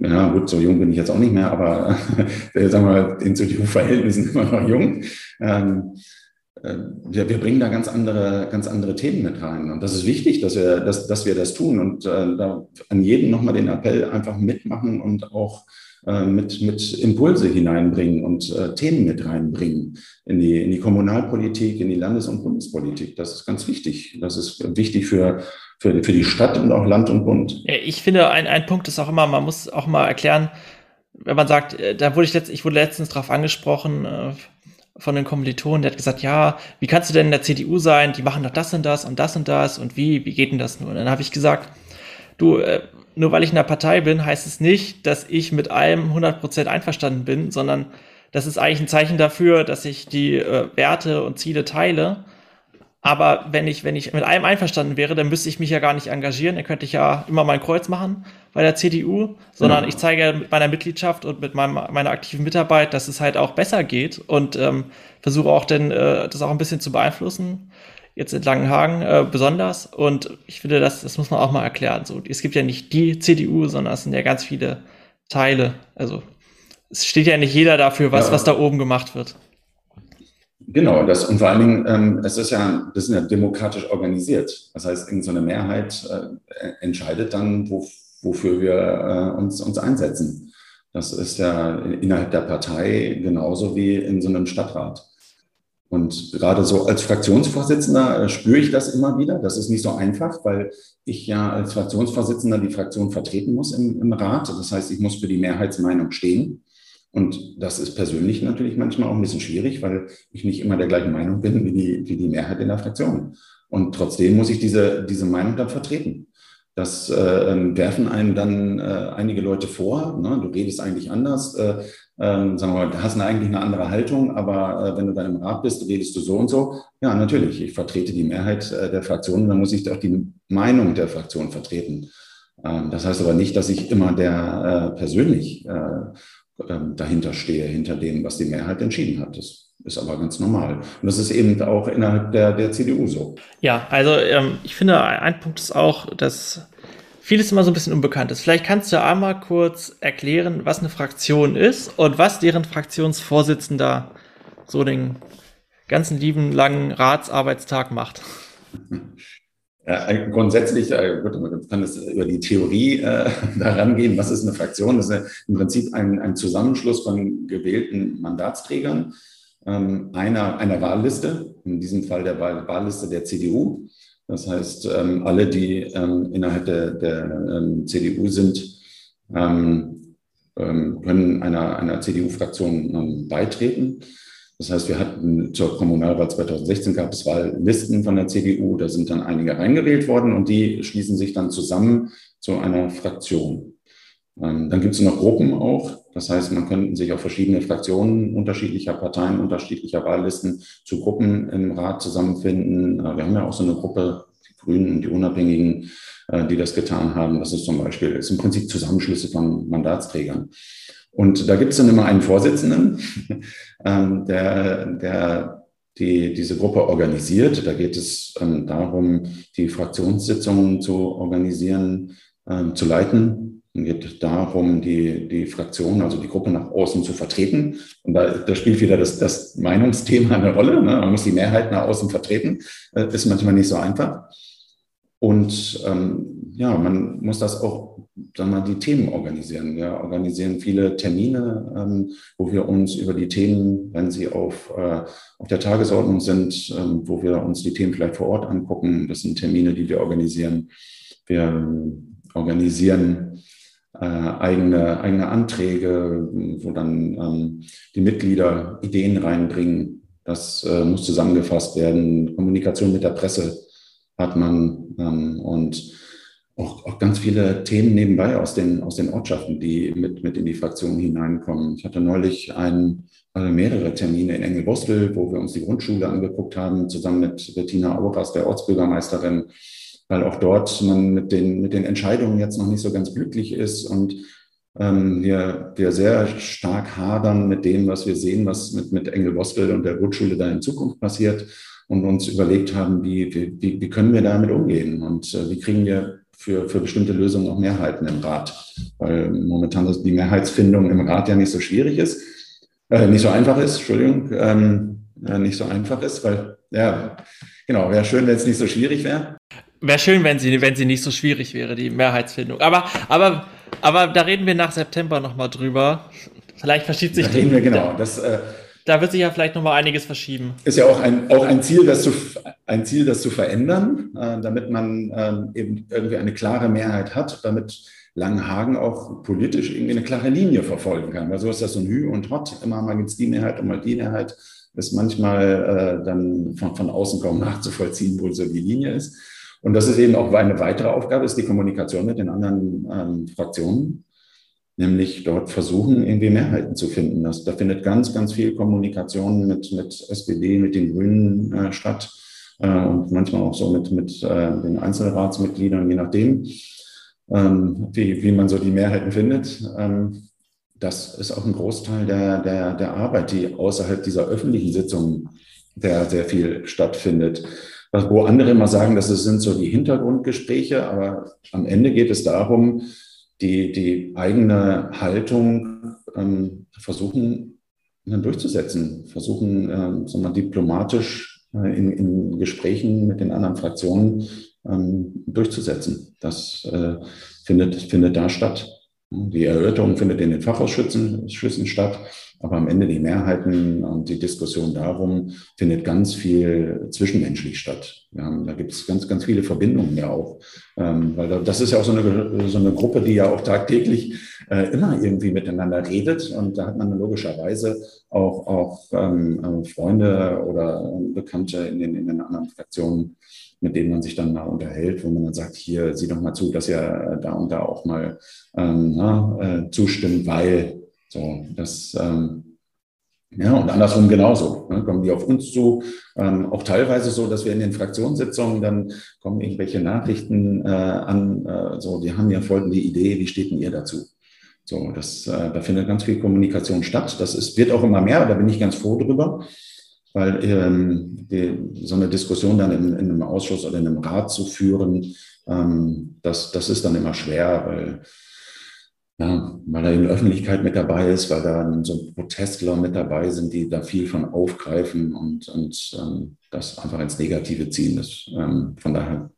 ja gut, so jung bin ich jetzt auch nicht mehr, aber [laughs] äh, sagen wir, in CDU-Verhältnissen [laughs] immer noch jung. Ähm, äh, wir, wir bringen da ganz andere, ganz andere Themen mit rein. Und das ist wichtig, dass wir, dass, dass wir das tun und äh, da an jeden nochmal den Appell einfach mitmachen und auch äh, mit, mit Impulse hineinbringen und äh, Themen mit reinbringen in die, in die Kommunalpolitik, in die Landes- und Bundespolitik. Das ist ganz wichtig. Das ist wichtig für, für, für die Stadt und auch Land und Bund. Ich finde, ein, ein Punkt ist auch immer, man muss auch mal erklären, wenn man sagt, äh, da wurde ich letzt, ich wurde letztens darauf angesprochen, äh, von den Kommilitonen, der hat gesagt, ja, wie kannst du denn in der CDU sein? Die machen doch das und das und das und das und wie, wie geht denn das nur? Und dann habe ich gesagt, du, äh, nur weil ich in der Partei bin, heißt es nicht, dass ich mit allem 100% einverstanden bin, sondern das ist eigentlich ein Zeichen dafür, dass ich die äh, Werte und Ziele teile. Aber wenn ich, wenn ich mit allem einverstanden wäre, dann müsste ich mich ja gar nicht engagieren. Dann könnte ich ja immer mein Kreuz machen bei der CDU, sondern ja. ich zeige mit meiner Mitgliedschaft und mit meinem, meiner aktiven Mitarbeit, dass es halt auch besser geht und ähm, versuche auch dann äh, das auch ein bisschen zu beeinflussen. Jetzt in Langenhagen äh, besonders. Und ich finde, das, das muss man auch mal erklären. So, es gibt ja nicht die CDU, sondern es sind ja ganz viele Teile. Also es steht ja nicht jeder dafür, was, ja. was da oben gemacht wird. Genau, das und vor allen Dingen, ähm, es ist ja, das ist ja demokratisch organisiert. Das heißt, irgendeine Mehrheit äh, entscheidet dann, wo, wofür wir äh, uns, uns einsetzen. Das ist ja innerhalb der Partei genauso wie in so einem Stadtrat. Und gerade so als Fraktionsvorsitzender äh, spüre ich das immer wieder. Das ist nicht so einfach, weil ich ja als Fraktionsvorsitzender die Fraktion vertreten muss im, im Rat. Das heißt, ich muss für die Mehrheitsmeinung stehen. Und das ist persönlich natürlich manchmal auch ein bisschen schwierig, weil ich nicht immer der gleichen Meinung bin wie die, wie die Mehrheit in der Fraktion. Und trotzdem muss ich diese, diese Meinung dann vertreten. Das äh, ähm, werfen einem dann äh, einige Leute vor. Ne? Du redest eigentlich anders. Äh, ähm, sagen wir hast eigentlich eine andere Haltung, aber äh, wenn du dann im Rat bist, redest du so und so. Ja, natürlich. Ich vertrete die Mehrheit äh, der Fraktion, dann muss ich auch die Meinung der Fraktion vertreten. Ähm, das heißt aber nicht, dass ich immer der äh, persönlich ähm, dahinter stehe, hinter dem, was die Mehrheit entschieden hat. Das ist aber ganz normal. Und das ist eben auch innerhalb der, der CDU so. Ja, also ähm, ich finde, ein Punkt ist auch, dass vieles immer so ein bisschen unbekannt ist. Vielleicht kannst du einmal kurz erklären, was eine Fraktion ist und was deren Fraktionsvorsitzender so den ganzen lieben langen Ratsarbeitstag macht. [laughs] Ja, grundsätzlich, äh, gut, man kann es über die Theorie äh, [laughs] daran gehen, was ist eine Fraktion? Das ist im Prinzip ein, ein Zusammenschluss von gewählten Mandatsträgern ähm, einer, einer Wahlliste, in diesem Fall der Wahl, Wahlliste der CDU. Das heißt, ähm, alle, die ähm, innerhalb der, der ähm, CDU sind, ähm, ähm, können einer, einer CDU-Fraktion beitreten. Das heißt, wir hatten zur Kommunalwahl 2016 gab es Wahllisten von der CDU, da sind dann einige reingewählt worden und die schließen sich dann zusammen zu einer Fraktion. Ähm, dann gibt es noch Gruppen auch. Das heißt, man könnte sich auf verschiedene Fraktionen unterschiedlicher Parteien, unterschiedlicher Wahllisten zu Gruppen im Rat zusammenfinden. Äh, wir haben ja auch so eine Gruppe, die Grünen und die Unabhängigen, äh, die das getan haben. Das ist zum Beispiel, ist im Prinzip Zusammenschlüsse von Mandatsträgern. Und da gibt es dann immer einen Vorsitzenden, [laughs] ähm, der, der die, diese Gruppe organisiert. Da geht es ähm, darum, die Fraktionssitzungen zu organisieren, ähm, zu leiten. Es geht darum, die, die Fraktion, also die Gruppe nach außen zu vertreten. Und da, da spielt wieder das, das Meinungsthema eine Rolle. Ne? Man muss die Mehrheit nach außen vertreten. Äh, ist manchmal nicht so einfach. Und ähm, ja, man muss das auch sagen wir, die Themen organisieren. Wir organisieren viele Termine, ähm, wo wir uns über die Themen, wenn sie auf, äh, auf der Tagesordnung sind, ähm, wo wir uns die Themen vielleicht vor Ort angucken. Das sind Termine, die wir organisieren. Wir organisieren äh, eigene, eigene Anträge, wo dann ähm, die Mitglieder Ideen reinbringen. Das äh, muss zusammengefasst werden. Kommunikation mit der Presse hat man ähm, und auch, auch ganz viele Themen nebenbei aus den, aus den Ortschaften, die mit, mit in die Fraktion hineinkommen. Ich hatte neulich ein, also mehrere Termine in Engelbostel, wo wir uns die Grundschule angeguckt haben, zusammen mit Bettina Auras, der Ortsbürgermeisterin, weil auch dort man mit den, mit den Entscheidungen jetzt noch nicht so ganz glücklich ist und ähm, wir, wir sehr stark hadern mit dem, was wir sehen, was mit, mit Engelbostel und der Grundschule da in Zukunft passiert und uns überlegt haben, wie, wie, wie können wir damit umgehen und äh, wie kriegen wir für, für bestimmte Lösungen auch Mehrheiten im Rat, weil momentan die Mehrheitsfindung im Rat ja nicht so schwierig ist, äh, nicht so einfach ist, Entschuldigung, ähm, äh, nicht so einfach ist, weil, ja, genau, wäre schön, wenn es nicht so schwierig wäre. Wäre schön, wenn sie, wenn sie nicht so schwierig wäre, die Mehrheitsfindung. Aber, aber, aber da reden wir nach September nochmal drüber. Vielleicht verschiebt sich da reden wir genau. Das, äh, da wird sich ja vielleicht noch mal einiges verschieben. Ist ja auch ein, auch ein, Ziel, das zu, ein Ziel, das zu verändern, äh, damit man ähm, eben irgendwie eine klare Mehrheit hat, damit Langenhagen auch politisch irgendwie eine klare Linie verfolgen kann. Weil so ist das so ein Hü und Hot. Immer mal gibt es die Mehrheit und mal die Mehrheit. Ist manchmal äh, dann von, von außen kaum nachzuvollziehen, wo so die Linie ist. Und das ist eben auch eine weitere Aufgabe, ist die Kommunikation mit den anderen ähm, Fraktionen nämlich dort versuchen, irgendwie Mehrheiten zu finden. Das, da findet ganz, ganz viel Kommunikation mit, mit SPD, mit den Grünen äh, statt. äh, und manchmal auch so mit, mit äh, den Einzelratsmitgliedern, je nachdem, ähm, wie, wie man so die Mehrheiten findet. Ähm, das ist auch ein Großteil der, der, der Arbeit, die außerhalb dieser öffentlichen Sitzungen sehr, sehr viel stattfindet. Wo andere immer sagen, das sind so die Hintergrundgespräche, aber am Ende geht es darum, die, die eigene Haltung ähm, versuchen dann durchzusetzen, versuchen, äh, sagen wir, diplomatisch äh, in, in Gesprächen mit den anderen Fraktionen ähm, durchzusetzen. Das äh, findet, findet da statt. Die Erörterung findet in den Fachausschüssen statt, aber am Ende die Mehrheiten und die Diskussion darum findet ganz viel zwischenmenschlich statt. Ja, da gibt es ganz, ganz viele Verbindungen ja auch, ähm, weil das ist ja auch so eine, so eine Gruppe, die ja auch tagtäglich äh, immer irgendwie miteinander redet und da hat man logischerweise auch, auch ähm, Freunde oder Bekannte in den, in den anderen Fraktionen mit denen man sich dann mal unterhält, wo man dann sagt, hier, sieh doch mal zu, dass ihr äh, da und da auch mal ähm, na, äh, zustimmt, weil so, das, ähm, ja, und andersrum genauso. Ne, kommen die auf uns zu, ähm, auch teilweise so, dass wir in den Fraktionssitzungen dann kommen irgendwelche Nachrichten äh, an, äh, so, die haben ja folgende Idee, wie steht denn ihr dazu? So, das, äh, da findet ganz viel Kommunikation statt. Das ist, wird auch immer mehr, da bin ich ganz froh drüber weil ähm, die, so eine Diskussion dann in, in, einem Ausschuss oder in einem Rat zu führen, ähm, das, das ist dann immer schwer, weil, ja, weil da eben Öffentlichkeit mit dabei ist, weil da so Protestler mit dabei sind, die da viel von aufgreifen und, und ähm, das einfach ins Negative ziehen. Das, ähm, von daher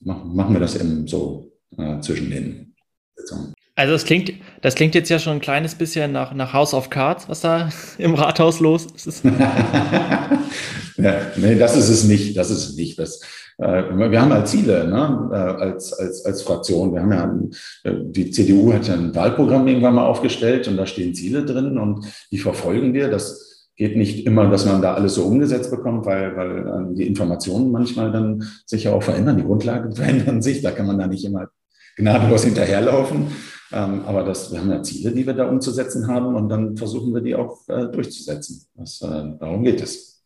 machen wir das eben so äh, zwischen den Sitzungen. Also das klingt, das klingt jetzt ja schon ein kleines bisschen nach, nach House of Cards, was da [laughs] im Rathaus los ist. [laughs] ja, nee, das ist es nicht. Das ist es nicht. Das, äh, wir haben halt Ziele ne, äh, als, als, als Fraktion. Wir haben ja, äh, die CDU hat ja ein Wahlprogramm irgendwann mal aufgestellt und da stehen Ziele drin und die verfolgen wir. Das geht nicht immer, dass man da alles so umgesetzt bekommt, weil, weil die Informationen manchmal dann sich ja auch verändern, die Grundlagen [laughs] verändern sich. Da kann man da nicht immer gnadenlos hinterherlaufen. Ähm, aber das, wir haben ja Ziele, die wir da umzusetzen haben und dann versuchen wir die auch äh, durchzusetzen. Das, äh, darum geht es.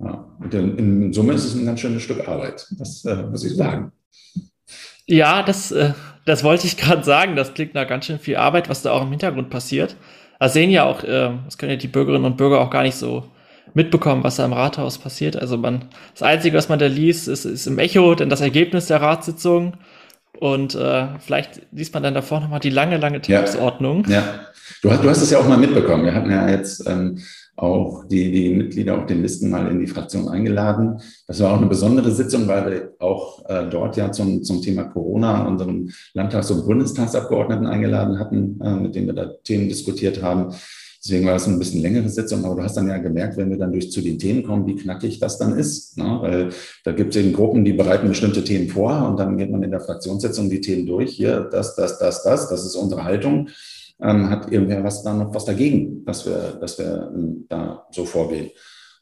Ja. Und in, in, Summe ist es ein ganz schönes Stück Arbeit, das äh, muss ich sagen. Ja, das, äh, das wollte ich gerade sagen. Das klingt nach ganz schön viel Arbeit, was da auch im Hintergrund passiert. Da sehen ja auch, äh, das können ja die Bürgerinnen und Bürger auch gar nicht so mitbekommen, was da im Rathaus passiert. Also man, das Einzige, was man da liest, ist, ist im Echo denn das Ergebnis der Ratssitzung und äh, vielleicht liest man dann davor nochmal die lange, lange Tagesordnung. Ja, ja. Du, hast, du hast es ja auch mal mitbekommen. Wir hatten ja jetzt ähm, auch die, die Mitglieder auf den Listen mal in die Fraktion eingeladen. Das war auch eine besondere Sitzung, weil wir auch äh, dort ja zum, zum Thema Corona unseren Landtags- und Bundestagsabgeordneten eingeladen hatten, äh, mit denen wir da Themen diskutiert haben. Deswegen war es ein bisschen längere Sitzung, aber du hast dann ja gemerkt, wenn wir dann durch zu den Themen kommen, wie knackig das dann ist. Ne? Weil da gibt es eben Gruppen, die bereiten bestimmte Themen vor und dann geht man in der Fraktionssitzung die Themen durch. Hier, das, das, das, das, das ist unsere Haltung. Ähm, hat irgendwer was da noch was dagegen, dass wir, dass wir ähm, da so vorgehen?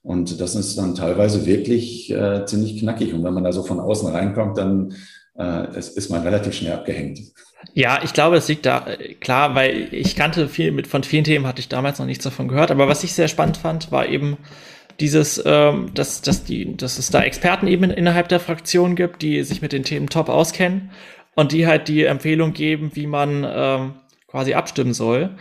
Und das ist dann teilweise wirklich äh, ziemlich knackig. Und wenn man da so von außen reinkommt, dann äh, ist man relativ schnell abgehängt. Ja, ich glaube, es liegt da klar, weil ich kannte viel mit von vielen Themen hatte ich damals noch nichts davon gehört. Aber was ich sehr spannend fand, war eben dieses, ähm, dass, dass, die, dass es da Experten eben innerhalb der Fraktion gibt, die sich mit den Themen top auskennen und die halt die Empfehlung geben, wie man ähm, quasi abstimmen soll.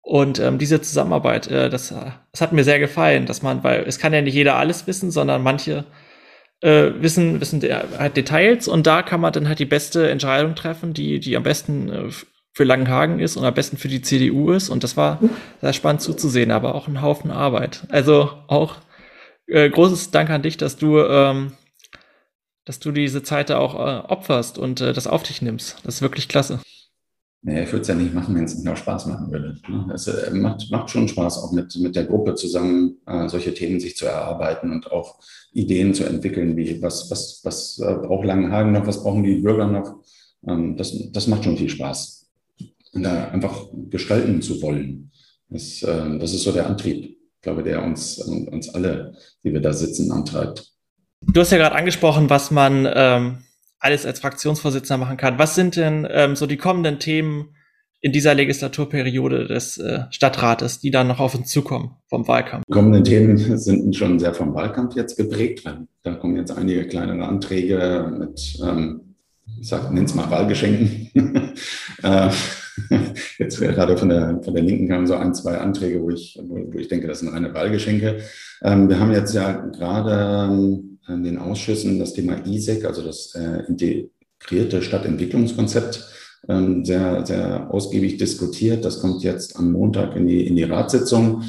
Und ähm, diese Zusammenarbeit, äh, das, das hat mir sehr gefallen, dass man, weil es kann ja nicht jeder alles wissen, sondern manche äh, wissen, wissen halt Details und da kann man dann halt die beste Entscheidung treffen, die, die am besten äh, für Langenhagen ist und am besten für die CDU ist. Und das war sehr spannend zuzusehen, aber auch ein Haufen Arbeit. Also auch äh, großes Dank an dich, dass du, ähm, dass du diese Zeit da auch äh, opferst und äh, das auf dich nimmst. Das ist wirklich klasse. Nee, ich würde es ja nicht machen, wenn es nicht noch Spaß machen würde. Ne? Es äh, macht, macht schon Spaß, auch mit, mit der Gruppe zusammen äh, solche Themen sich zu erarbeiten und auch Ideen zu entwickeln, wie was, was, was äh, braucht Langenhagen noch, was brauchen die Bürger noch. Ähm, das, das macht schon viel Spaß. Und da einfach gestalten zu wollen. Das, äh, das ist so der Antrieb, ich glaube, der uns, uns alle, die wir da sitzen, antreibt. Du hast ja gerade angesprochen, was man ähm alles als Fraktionsvorsitzender machen kann. Was sind denn ähm, so die kommenden Themen in dieser Legislaturperiode des äh, Stadtrates, die dann noch auf uns zukommen vom Wahlkampf? Die kommenden Themen sind schon sehr vom Wahlkampf jetzt geprägt. Da kommen jetzt einige kleinere Anträge mit, ähm, ich sag, nenn's mal Wahlgeschenken. [laughs] äh, jetzt gerade von der, von der Linken kamen so ein, zwei Anträge, wo ich, wo ich denke, das sind reine Wahlgeschenke. Ähm, wir haben jetzt ja gerade ähm, in den Ausschüssen das Thema ISEC, also das äh, integrierte Stadtentwicklungskonzept, ähm, sehr, sehr ausgiebig diskutiert. Das kommt jetzt am Montag in die, in die Ratssitzung.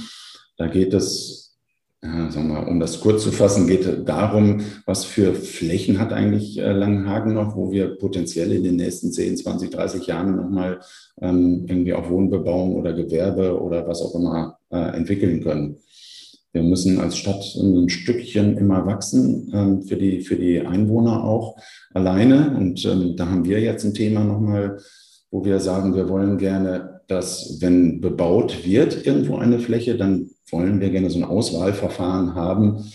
Da geht es, ja, sagen wir, um das kurz zu fassen, geht darum, was für Flächen hat eigentlich äh, Langenhagen noch, wo wir potenziell in den nächsten 10, 20, 30 Jahren nochmal ähm, irgendwie auch Wohnbebauung oder Gewerbe oder was auch immer äh, entwickeln können. Wir müssen als Stadt ein Stückchen immer wachsen, ähm, für, die, für die Einwohner auch alleine. Und ähm, da haben wir jetzt ein Thema nochmal, wo wir sagen, wir wollen gerne, dass wenn bebaut wird irgendwo eine Fläche, dann wollen wir gerne so ein Auswahlverfahren haben,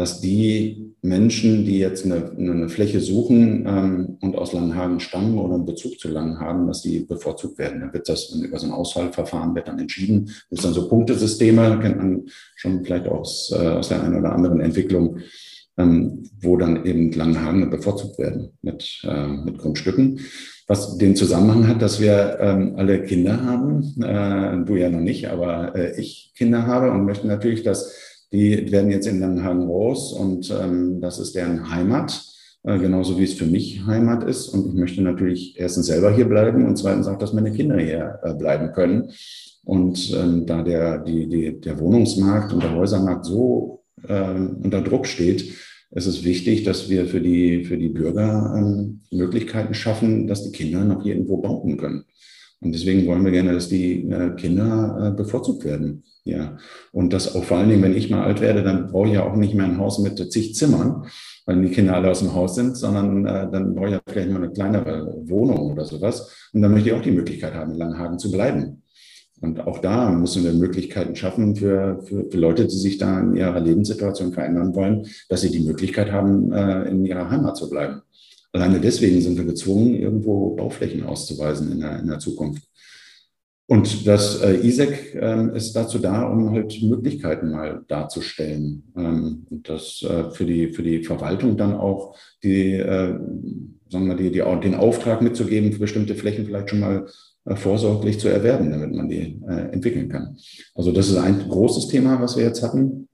dass die Menschen, die jetzt eine, eine Fläche suchen ähm, und aus Langenhagen stammen oder einen Bezug zu Langenhagen, dass die bevorzugt werden. Da wird das über so ein Auswahlverfahren wird dann entschieden. Ist dann so Punktesysteme, kennt man schon vielleicht aus, äh, aus der einen oder anderen Entwicklung, ähm, wo dann eben Langenhagen bevorzugt werden mit, äh, mit Grundstücken. Was den Zusammenhang hat, dass wir ähm, alle Kinder haben, äh, du ja noch nicht, aber äh, ich Kinder habe und möchte natürlich, dass die werden jetzt in Langenhagen groß und ähm, das ist deren Heimat, äh, genauso wie es für mich Heimat ist. Und ich möchte natürlich erstens selber hier bleiben und zweitens auch, dass meine Kinder hier äh, bleiben können. Und ähm, da der, die, die, der Wohnungsmarkt und der Häusermarkt so äh, unter Druck steht, ist es wichtig, dass wir für die, für die Bürger ähm, Möglichkeiten schaffen, dass die Kinder noch irgendwo bauen können. Und deswegen wollen wir gerne, dass die äh, Kinder äh, bevorzugt werden. Ja. Und das auch vor allen Dingen, wenn ich mal alt werde, dann brauche ich ja auch nicht mehr ein Haus mit zig Zimmern, weil die Kinder alle aus dem Haus sind, sondern äh, dann brauche ich ja vielleicht mal eine kleinere Wohnung oder sowas. Und dann möchte ich auch die Möglichkeit haben, in Langenhagen zu bleiben. Und auch da müssen wir Möglichkeiten schaffen für, für, für Leute, die sich da in ihrer Lebenssituation verändern wollen, dass sie die Möglichkeit haben, äh, in ihrer Heimat zu bleiben. Alleine deswegen sind wir gezwungen, irgendwo Bauflächen auszuweisen in der, in der Zukunft. Und das äh, ISEC ähm, ist dazu da, um halt Möglichkeiten mal darzustellen. Ähm, das äh, für, die, für die Verwaltung dann auch die, äh, sagen wir, die, die, den Auftrag mitzugeben, für bestimmte Flächen vielleicht schon mal äh, vorsorglich zu erwerben, damit man die äh, entwickeln kann. Also das ist ein großes Thema, was wir jetzt hatten.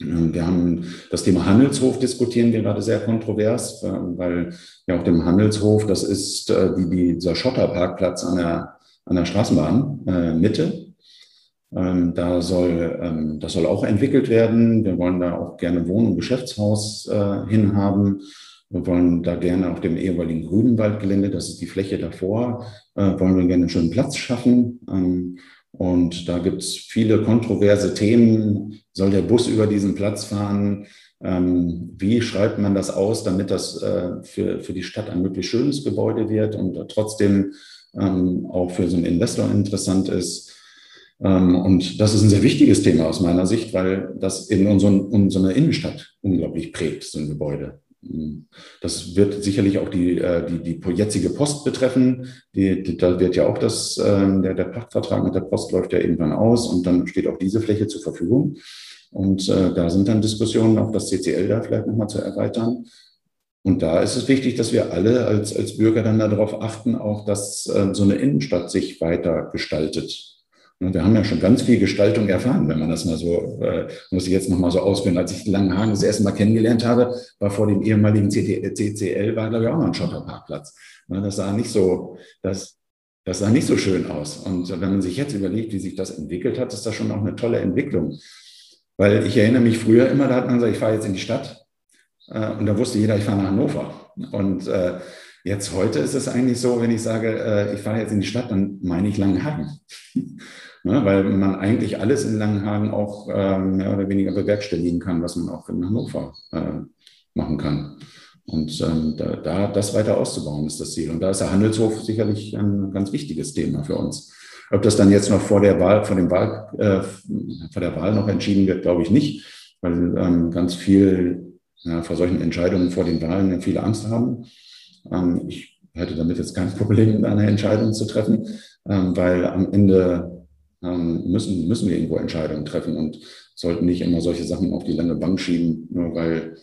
Ähm, wir haben das Thema Handelshof diskutieren wir gerade sehr kontrovers, äh, weil ja auf dem Handelshof, das ist die, dieser Schotterparkplatz an der an der Straßenbahn äh, Mitte. Ähm, da soll, ähm, das soll auch entwickelt werden. Wir wollen da auch gerne Wohn- und Geschäftshaus äh, hinhaben. Wir wollen da gerne auf dem ehemaligen Grünwaldgelände, das ist die Fläche davor, äh, wollen wir gerne einen schönen Platz schaffen. Ähm, und da gibt es viele kontroverse Themen. Soll der Bus über diesen Platz fahren? Ähm, wie schreibt man das aus, damit das äh, für, für die Stadt ein möglichst schönes Gebäude wird und trotzdem ähm, auch für so einen Investor interessant ist. Ähm, und das ist ein sehr wichtiges Thema aus meiner Sicht, weil das in unseren, unsere Innenstadt unglaublich prägt, so ein Gebäude. Das wird sicherlich auch die, äh, die, die jetzige Post betreffen. Die, die, da wird ja auch das, ähm, der, der Pachtvertrag mit der Post läuft ja irgendwann aus und dann steht auch diese Fläche zur Verfügung. Und äh, da sind dann Diskussionen, auch das CCL da vielleicht nochmal zu erweitern. Und da ist es wichtig, dass wir alle als, als Bürger dann darauf achten, auch dass äh, so eine Innenstadt sich weiter gestaltet. Wir haben ja schon ganz viel Gestaltung erfahren, wenn man das mal so, äh, muss ich jetzt nochmal so ausführen. Als ich Langenhagen das erste Mal kennengelernt habe, war vor dem ehemaligen CCL, war glaube ich auch noch ein Schotterparkplatz. Das sah nicht so, das, das sah nicht so schön aus. Und wenn man sich jetzt überlegt, wie sich das entwickelt hat, ist das schon auch eine tolle Entwicklung. Weil ich erinnere mich früher immer, da hat man gesagt, ich fahre jetzt in die Stadt äh, und da wusste jeder, ich fahre nach Hannover. Und äh, jetzt heute ist es eigentlich so, wenn ich sage, äh, ich fahre jetzt in die Stadt, dann meine ich Langenhagen. [laughs] ne, weil man eigentlich alles in Langenhagen auch äh, mehr oder weniger bewerkstelligen kann, was man auch in Hannover äh, machen kann. Und ähm, da, da, das weiter auszubauen ist das Ziel. Und da ist der Handelshof sicherlich ein ganz wichtiges Thema für uns. Ob das dann jetzt noch vor der Wahl, vor dem Wahl, äh, vor der Wahl noch entschieden wird, glaube ich nicht, weil ähm, ganz viel ja, vor solchen Entscheidungen vor den Wahlen viele Angst haben. Ähm, ich hätte damit jetzt kein Problem, [laughs] eine Entscheidung zu treffen. ähm, weil am Ende ähm, müssen, müssen wir irgendwo Entscheidungen treffen und sollten nicht immer solche Sachen auf die lange Bank schieben, nur weil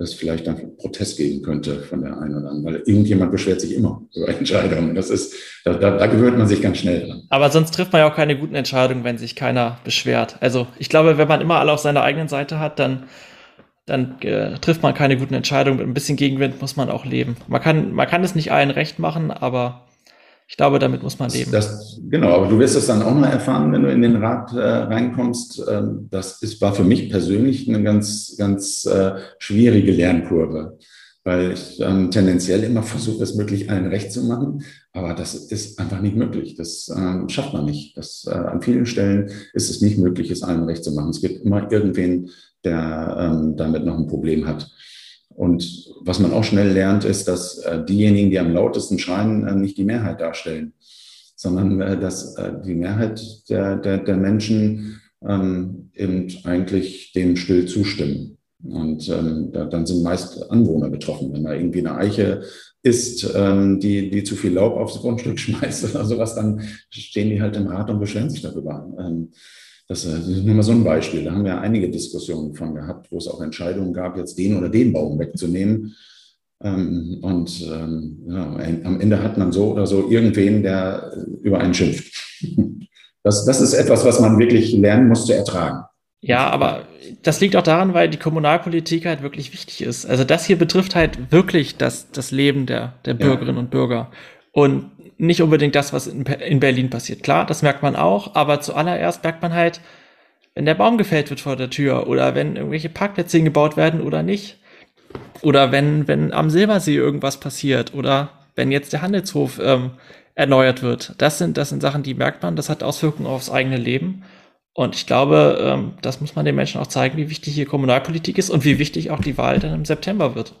es vielleicht dann Protest geben könnte von der einen oder anderen, weil irgendjemand beschwert sich immer [laughs] über Entscheidungen. Das ist, da, da, da, gewöhnt man sich ganz schnell dran. Aber sonst trifft man ja auch keine guten Entscheidungen, wenn sich keiner beschwert. Also ich glaube, wenn man immer alle auf seiner eigenen Seite hat, dann, dann äh, trifft man keine guten Entscheidungen. Mit ein bisschen Gegenwind muss man auch leben. Man kann, man kann es nicht allen recht machen, aber ich glaube, damit muss man leben. Das, genau, aber du wirst es dann auch mal erfahren, wenn du in den Rat äh, reinkommst. Ähm, das ist, war für mich persönlich eine ganz, ganz äh, schwierige Lernkurve, weil ich ähm, tendenziell immer versuche, es möglich allen recht zu machen. Aber das ist einfach nicht möglich. Das ähm, schafft man nicht. Das, äh, an vielen Stellen ist es nicht möglich, es allen recht zu machen. Es gibt immer irgendwen, der ähm, damit noch ein Problem hat. Und was man auch schnell lernt, ist, dass äh, diejenigen, die am lautesten schreien, äh, nicht die Mehrheit darstellen, sondern äh, dass die Mehrheit der, der, der Menschen ähm, eben eigentlich dem still zustimmen. Und ähm, da, dann sind meist Anwohner betroffen. Wenn da irgendwie eine Eiche ist, ähm, die, die zu viel Laub aufs Grundstück [laughs] schmeißt oder sowas, dann stehen die halt im Rat und beschweren sich darüber. Ähm, das ist nur mal so ein Beispiel. Da haben wir einige Diskussionen von gehabt, wo es auch Entscheidungen gab, jetzt den oder den Baum wegzunehmen. Ähm, und ähm, ja, am Ende hat man so oder so irgendwen, der über einen schimpft. [laughs] Das, das ist etwas, was man wirklich lernen muss zu ertragen. Ja, aber das liegt auch daran, weil die Kommunalpolitik halt wirklich wichtig ist. Also das hier betrifft halt wirklich das, das Leben der, der Bürgerinnen ja. und Bürger. Und nicht unbedingt das, was in, in Berlin passiert. Klar, das merkt man auch, aber zuallererst merkt man halt, wenn der Baum gefällt wird vor der Tür oder wenn irgendwelche Parkplätze gebaut werden oder nicht. Oder wenn, wenn am Silbersee irgendwas passiert oder wenn jetzt der Handelshof ähm, erneuert wird. Das sind, das sind Sachen, die merkt man, das hat Auswirkungen aufs eigene Leben. Und ich glaube, ähm, das muss man den Menschen auch zeigen, wie wichtig hier Kommunalpolitik ist und wie wichtig auch die Wahl dann im September wird.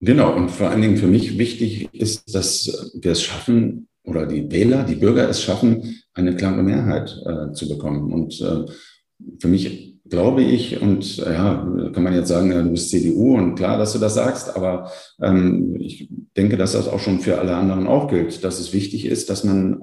Genau, und vor allen Dingen für mich wichtig ist, dass wir es schaffen, oder die Wähler, die Bürger es schaffen, eine klare Mehrheit äh, zu bekommen. Und äh, für mich glaube ich, und äh, ja, kann man jetzt sagen, du bist CDU und klar, dass du das sagst, aber ähm, ich denke, dass das auch schon für alle anderen auch gilt, dass es wichtig ist, dass man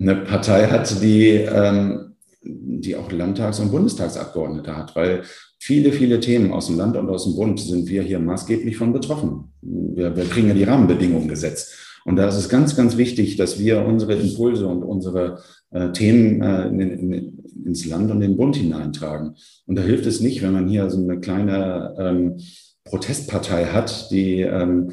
eine Partei hat, die, ähm, die auch Landtags- und Bundestagsabgeordnete hat, weil viele, viele Themen aus dem Land und aus dem Bund sind wir hier maßgeblich von betroffen. Wir, wir kriegen ja die Rahmenbedingungen gesetzt. Und da ist es ganz, ganz wichtig, dass wir unsere Impulse und unsere äh, Themen äh, in, in, ins Land und den Bund hineintragen. Und da hilft es nicht, wenn man hier so eine kleine ähm, Protestpartei hat, die, ähm,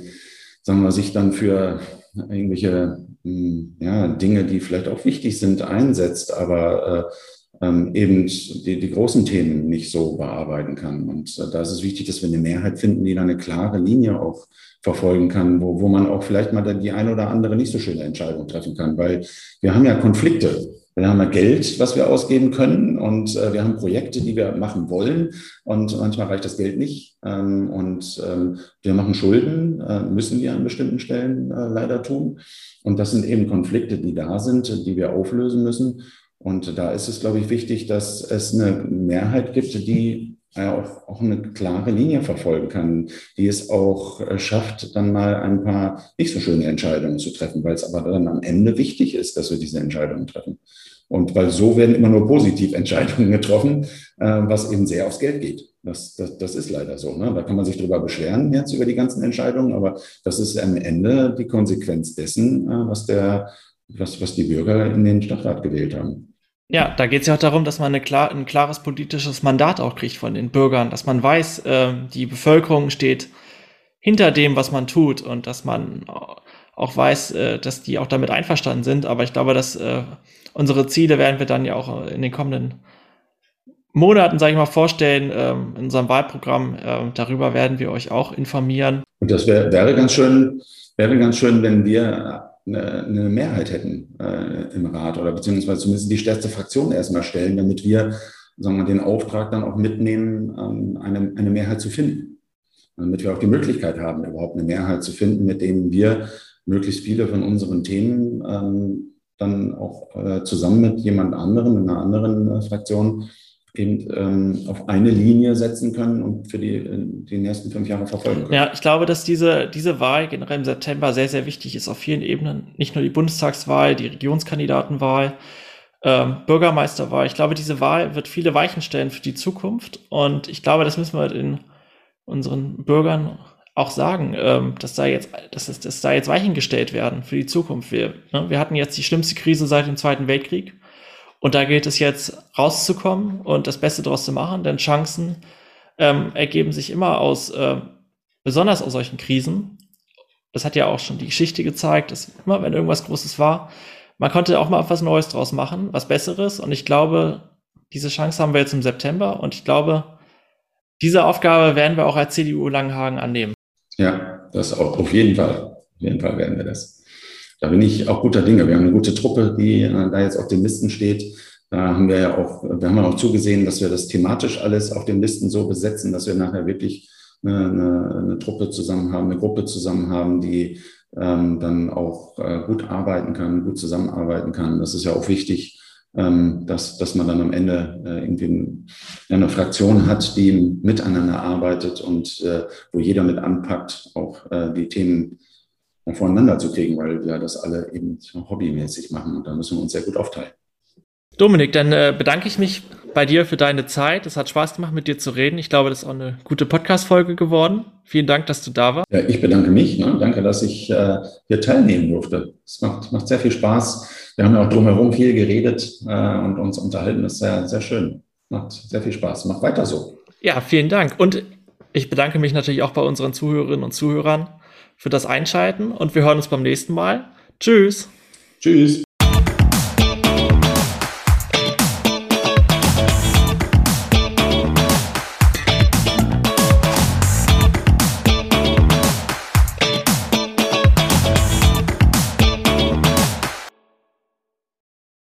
sagen wir, sich dann für irgendwelche mh, hm, ja, Dinge, die vielleicht auch wichtig sind, einsetzt, aber äh, ähm, eben die, die großen Themen nicht so bearbeiten kann. Und äh, da ist es wichtig, dass wir eine Mehrheit finden, die da eine klare Linie auch verfolgen kann, wo, wo man auch vielleicht mal die eine oder andere nicht so schöne Entscheidung treffen kann, weil wir haben ja Konflikte. Wir haben ja Geld, was wir ausgeben können. Und äh, wir haben Projekte, die wir machen wollen. Und manchmal reicht das Geld nicht. Ähm, und ähm, wir machen Schulden, äh, müssen wir an bestimmten Stellen äh, leider tun. Und das sind eben Konflikte, die da sind, die wir auflösen müssen und da ist es, glaube ich, wichtig, dass es eine Mehrheit gibt, die auch, auch eine klare Linie verfolgen kann, die es auch äh, schafft, dann mal ein paar nicht so schöne Entscheidungen zu treffen, weil es aber dann am Ende wichtig ist, dass wir diese Entscheidungen treffen. Und weil so werden immer nur positiv Entscheidungen getroffen, äh, was eben sehr aufs Geld geht. Das, das, das ist leider so. Ne? Da kann man sich drüber beschweren jetzt über die ganzen Entscheidungen, aber das ist am Ende die Konsequenz dessen, äh, was der was, was die Bürger in den Stadtrat gewählt haben. Ja, da geht es ja auch darum, dass man klar, ein klares politisches Mandat auch kriegt von den Bürgern, dass man weiß, äh, die Bevölkerung steht hinter dem, was man tut und dass man auch weiß, äh, dass die auch damit einverstanden sind. Aber ich glaube, dass äh, unsere Ziele werden wir dann ja auch in den kommenden Monaten, sage ich mal, vorstellen ähm, in unserem Wahlprogramm. Äh, darüber werden wir euch auch informieren. Und das wär, wäre ganz schön, wäre ganz schön, wenn wir eine, eine Mehrheit hätten äh, im Rat oder beziehungsweise zumindest die stärkste Fraktion erstmal stellen, damit wir sagen wir, den Auftrag dann auch mitnehmen, ähm, eine, eine Mehrheit zu finden. Damit wir auch die Möglichkeit haben, überhaupt eine Mehrheit zu finden, mit denen wir möglichst viele von unseren Themen ähm, dann auch äh, zusammen mit jemand anderem, in einer anderen äh, Fraktion eben ähm, auf eine Linie setzen können und für die, die nächsten fünf Jahre verfolgen können. Ja, ich glaube, dass diese, diese Wahl generell im September sehr, sehr wichtig ist auf vielen Ebenen. Nicht nur die Bundestagswahl, die Regionskandidatenwahl, ähm, Bürgermeisterwahl. Ich glaube, diese Wahl wird viele Weichen stellen für die Zukunft. Und ich glaube, das müssen wir den unseren Bürgern auch sagen, ähm, dass da jetzt, dass, dass da jetzt Weichen gestellt werden für die Zukunft. Wir, ne, wir hatten jetzt die schlimmste Krise seit dem Zweiten Weltkrieg. Und da gilt es jetzt rauszukommen und das Beste daraus zu machen, denn Chancen ähm, ergeben sich immer aus, äh, besonders aus solchen Krisen. Das hat ja auch schon die Geschichte gezeigt, dass immer, wenn irgendwas Großes war, man konnte auch mal was Neues draus machen, was Besseres. Und ich glaube, diese Chance haben wir jetzt im September. Und ich glaube, diese Aufgabe werden wir auch als CDU Langenhagen annehmen. Ja, das auch auf jeden Fall. Auf jeden Fall werden wir das da bin ich auch guter Dinge. Wir haben eine gute Truppe, die äh, da jetzt auf den Listen steht. Da haben wir ja auch, wir haben ja auch zugesehen, dass wir das thematisch alles auf den Listen so besetzen, dass wir nachher wirklich eine, eine, eine Truppe zusammen haben, eine Gruppe zusammen haben, die ähm, dann auch äh, gut arbeiten kann, gut zusammenarbeiten kann. Das ist ja auch wichtig, ähm, dass, dass man dann am Ende äh, irgendwie eine Fraktion hat, die miteinander arbeitet und äh, wo jeder mit anpackt, auch äh, die Themen voneinander zu kriegen, weil wir das alle eben hobbymäßig machen und da müssen wir uns sehr gut aufteilen. Dominik, dann äh, bedanke ich mich bei dir für deine Zeit. Es hat Spaß gemacht, mit dir zu reden. Ich glaube, das ist auch eine gute Podcast-Folge geworden. Vielen Dank, dass du da warst. Ja, ich bedanke mich. Ne? Danke, dass ich äh, hier teilnehmen durfte. Es macht, macht sehr viel Spaß. Wir haben ja auch drumherum viel geredet äh, und uns unterhalten. Das ist sehr, sehr schön. Macht sehr viel Spaß. Macht weiter so. Ja, vielen Dank. Und ich bedanke mich natürlich auch bei unseren Zuhörerinnen und Zuhörern für das Einschalten und wir hören uns beim nächsten Mal. Tschüss. Tschüss.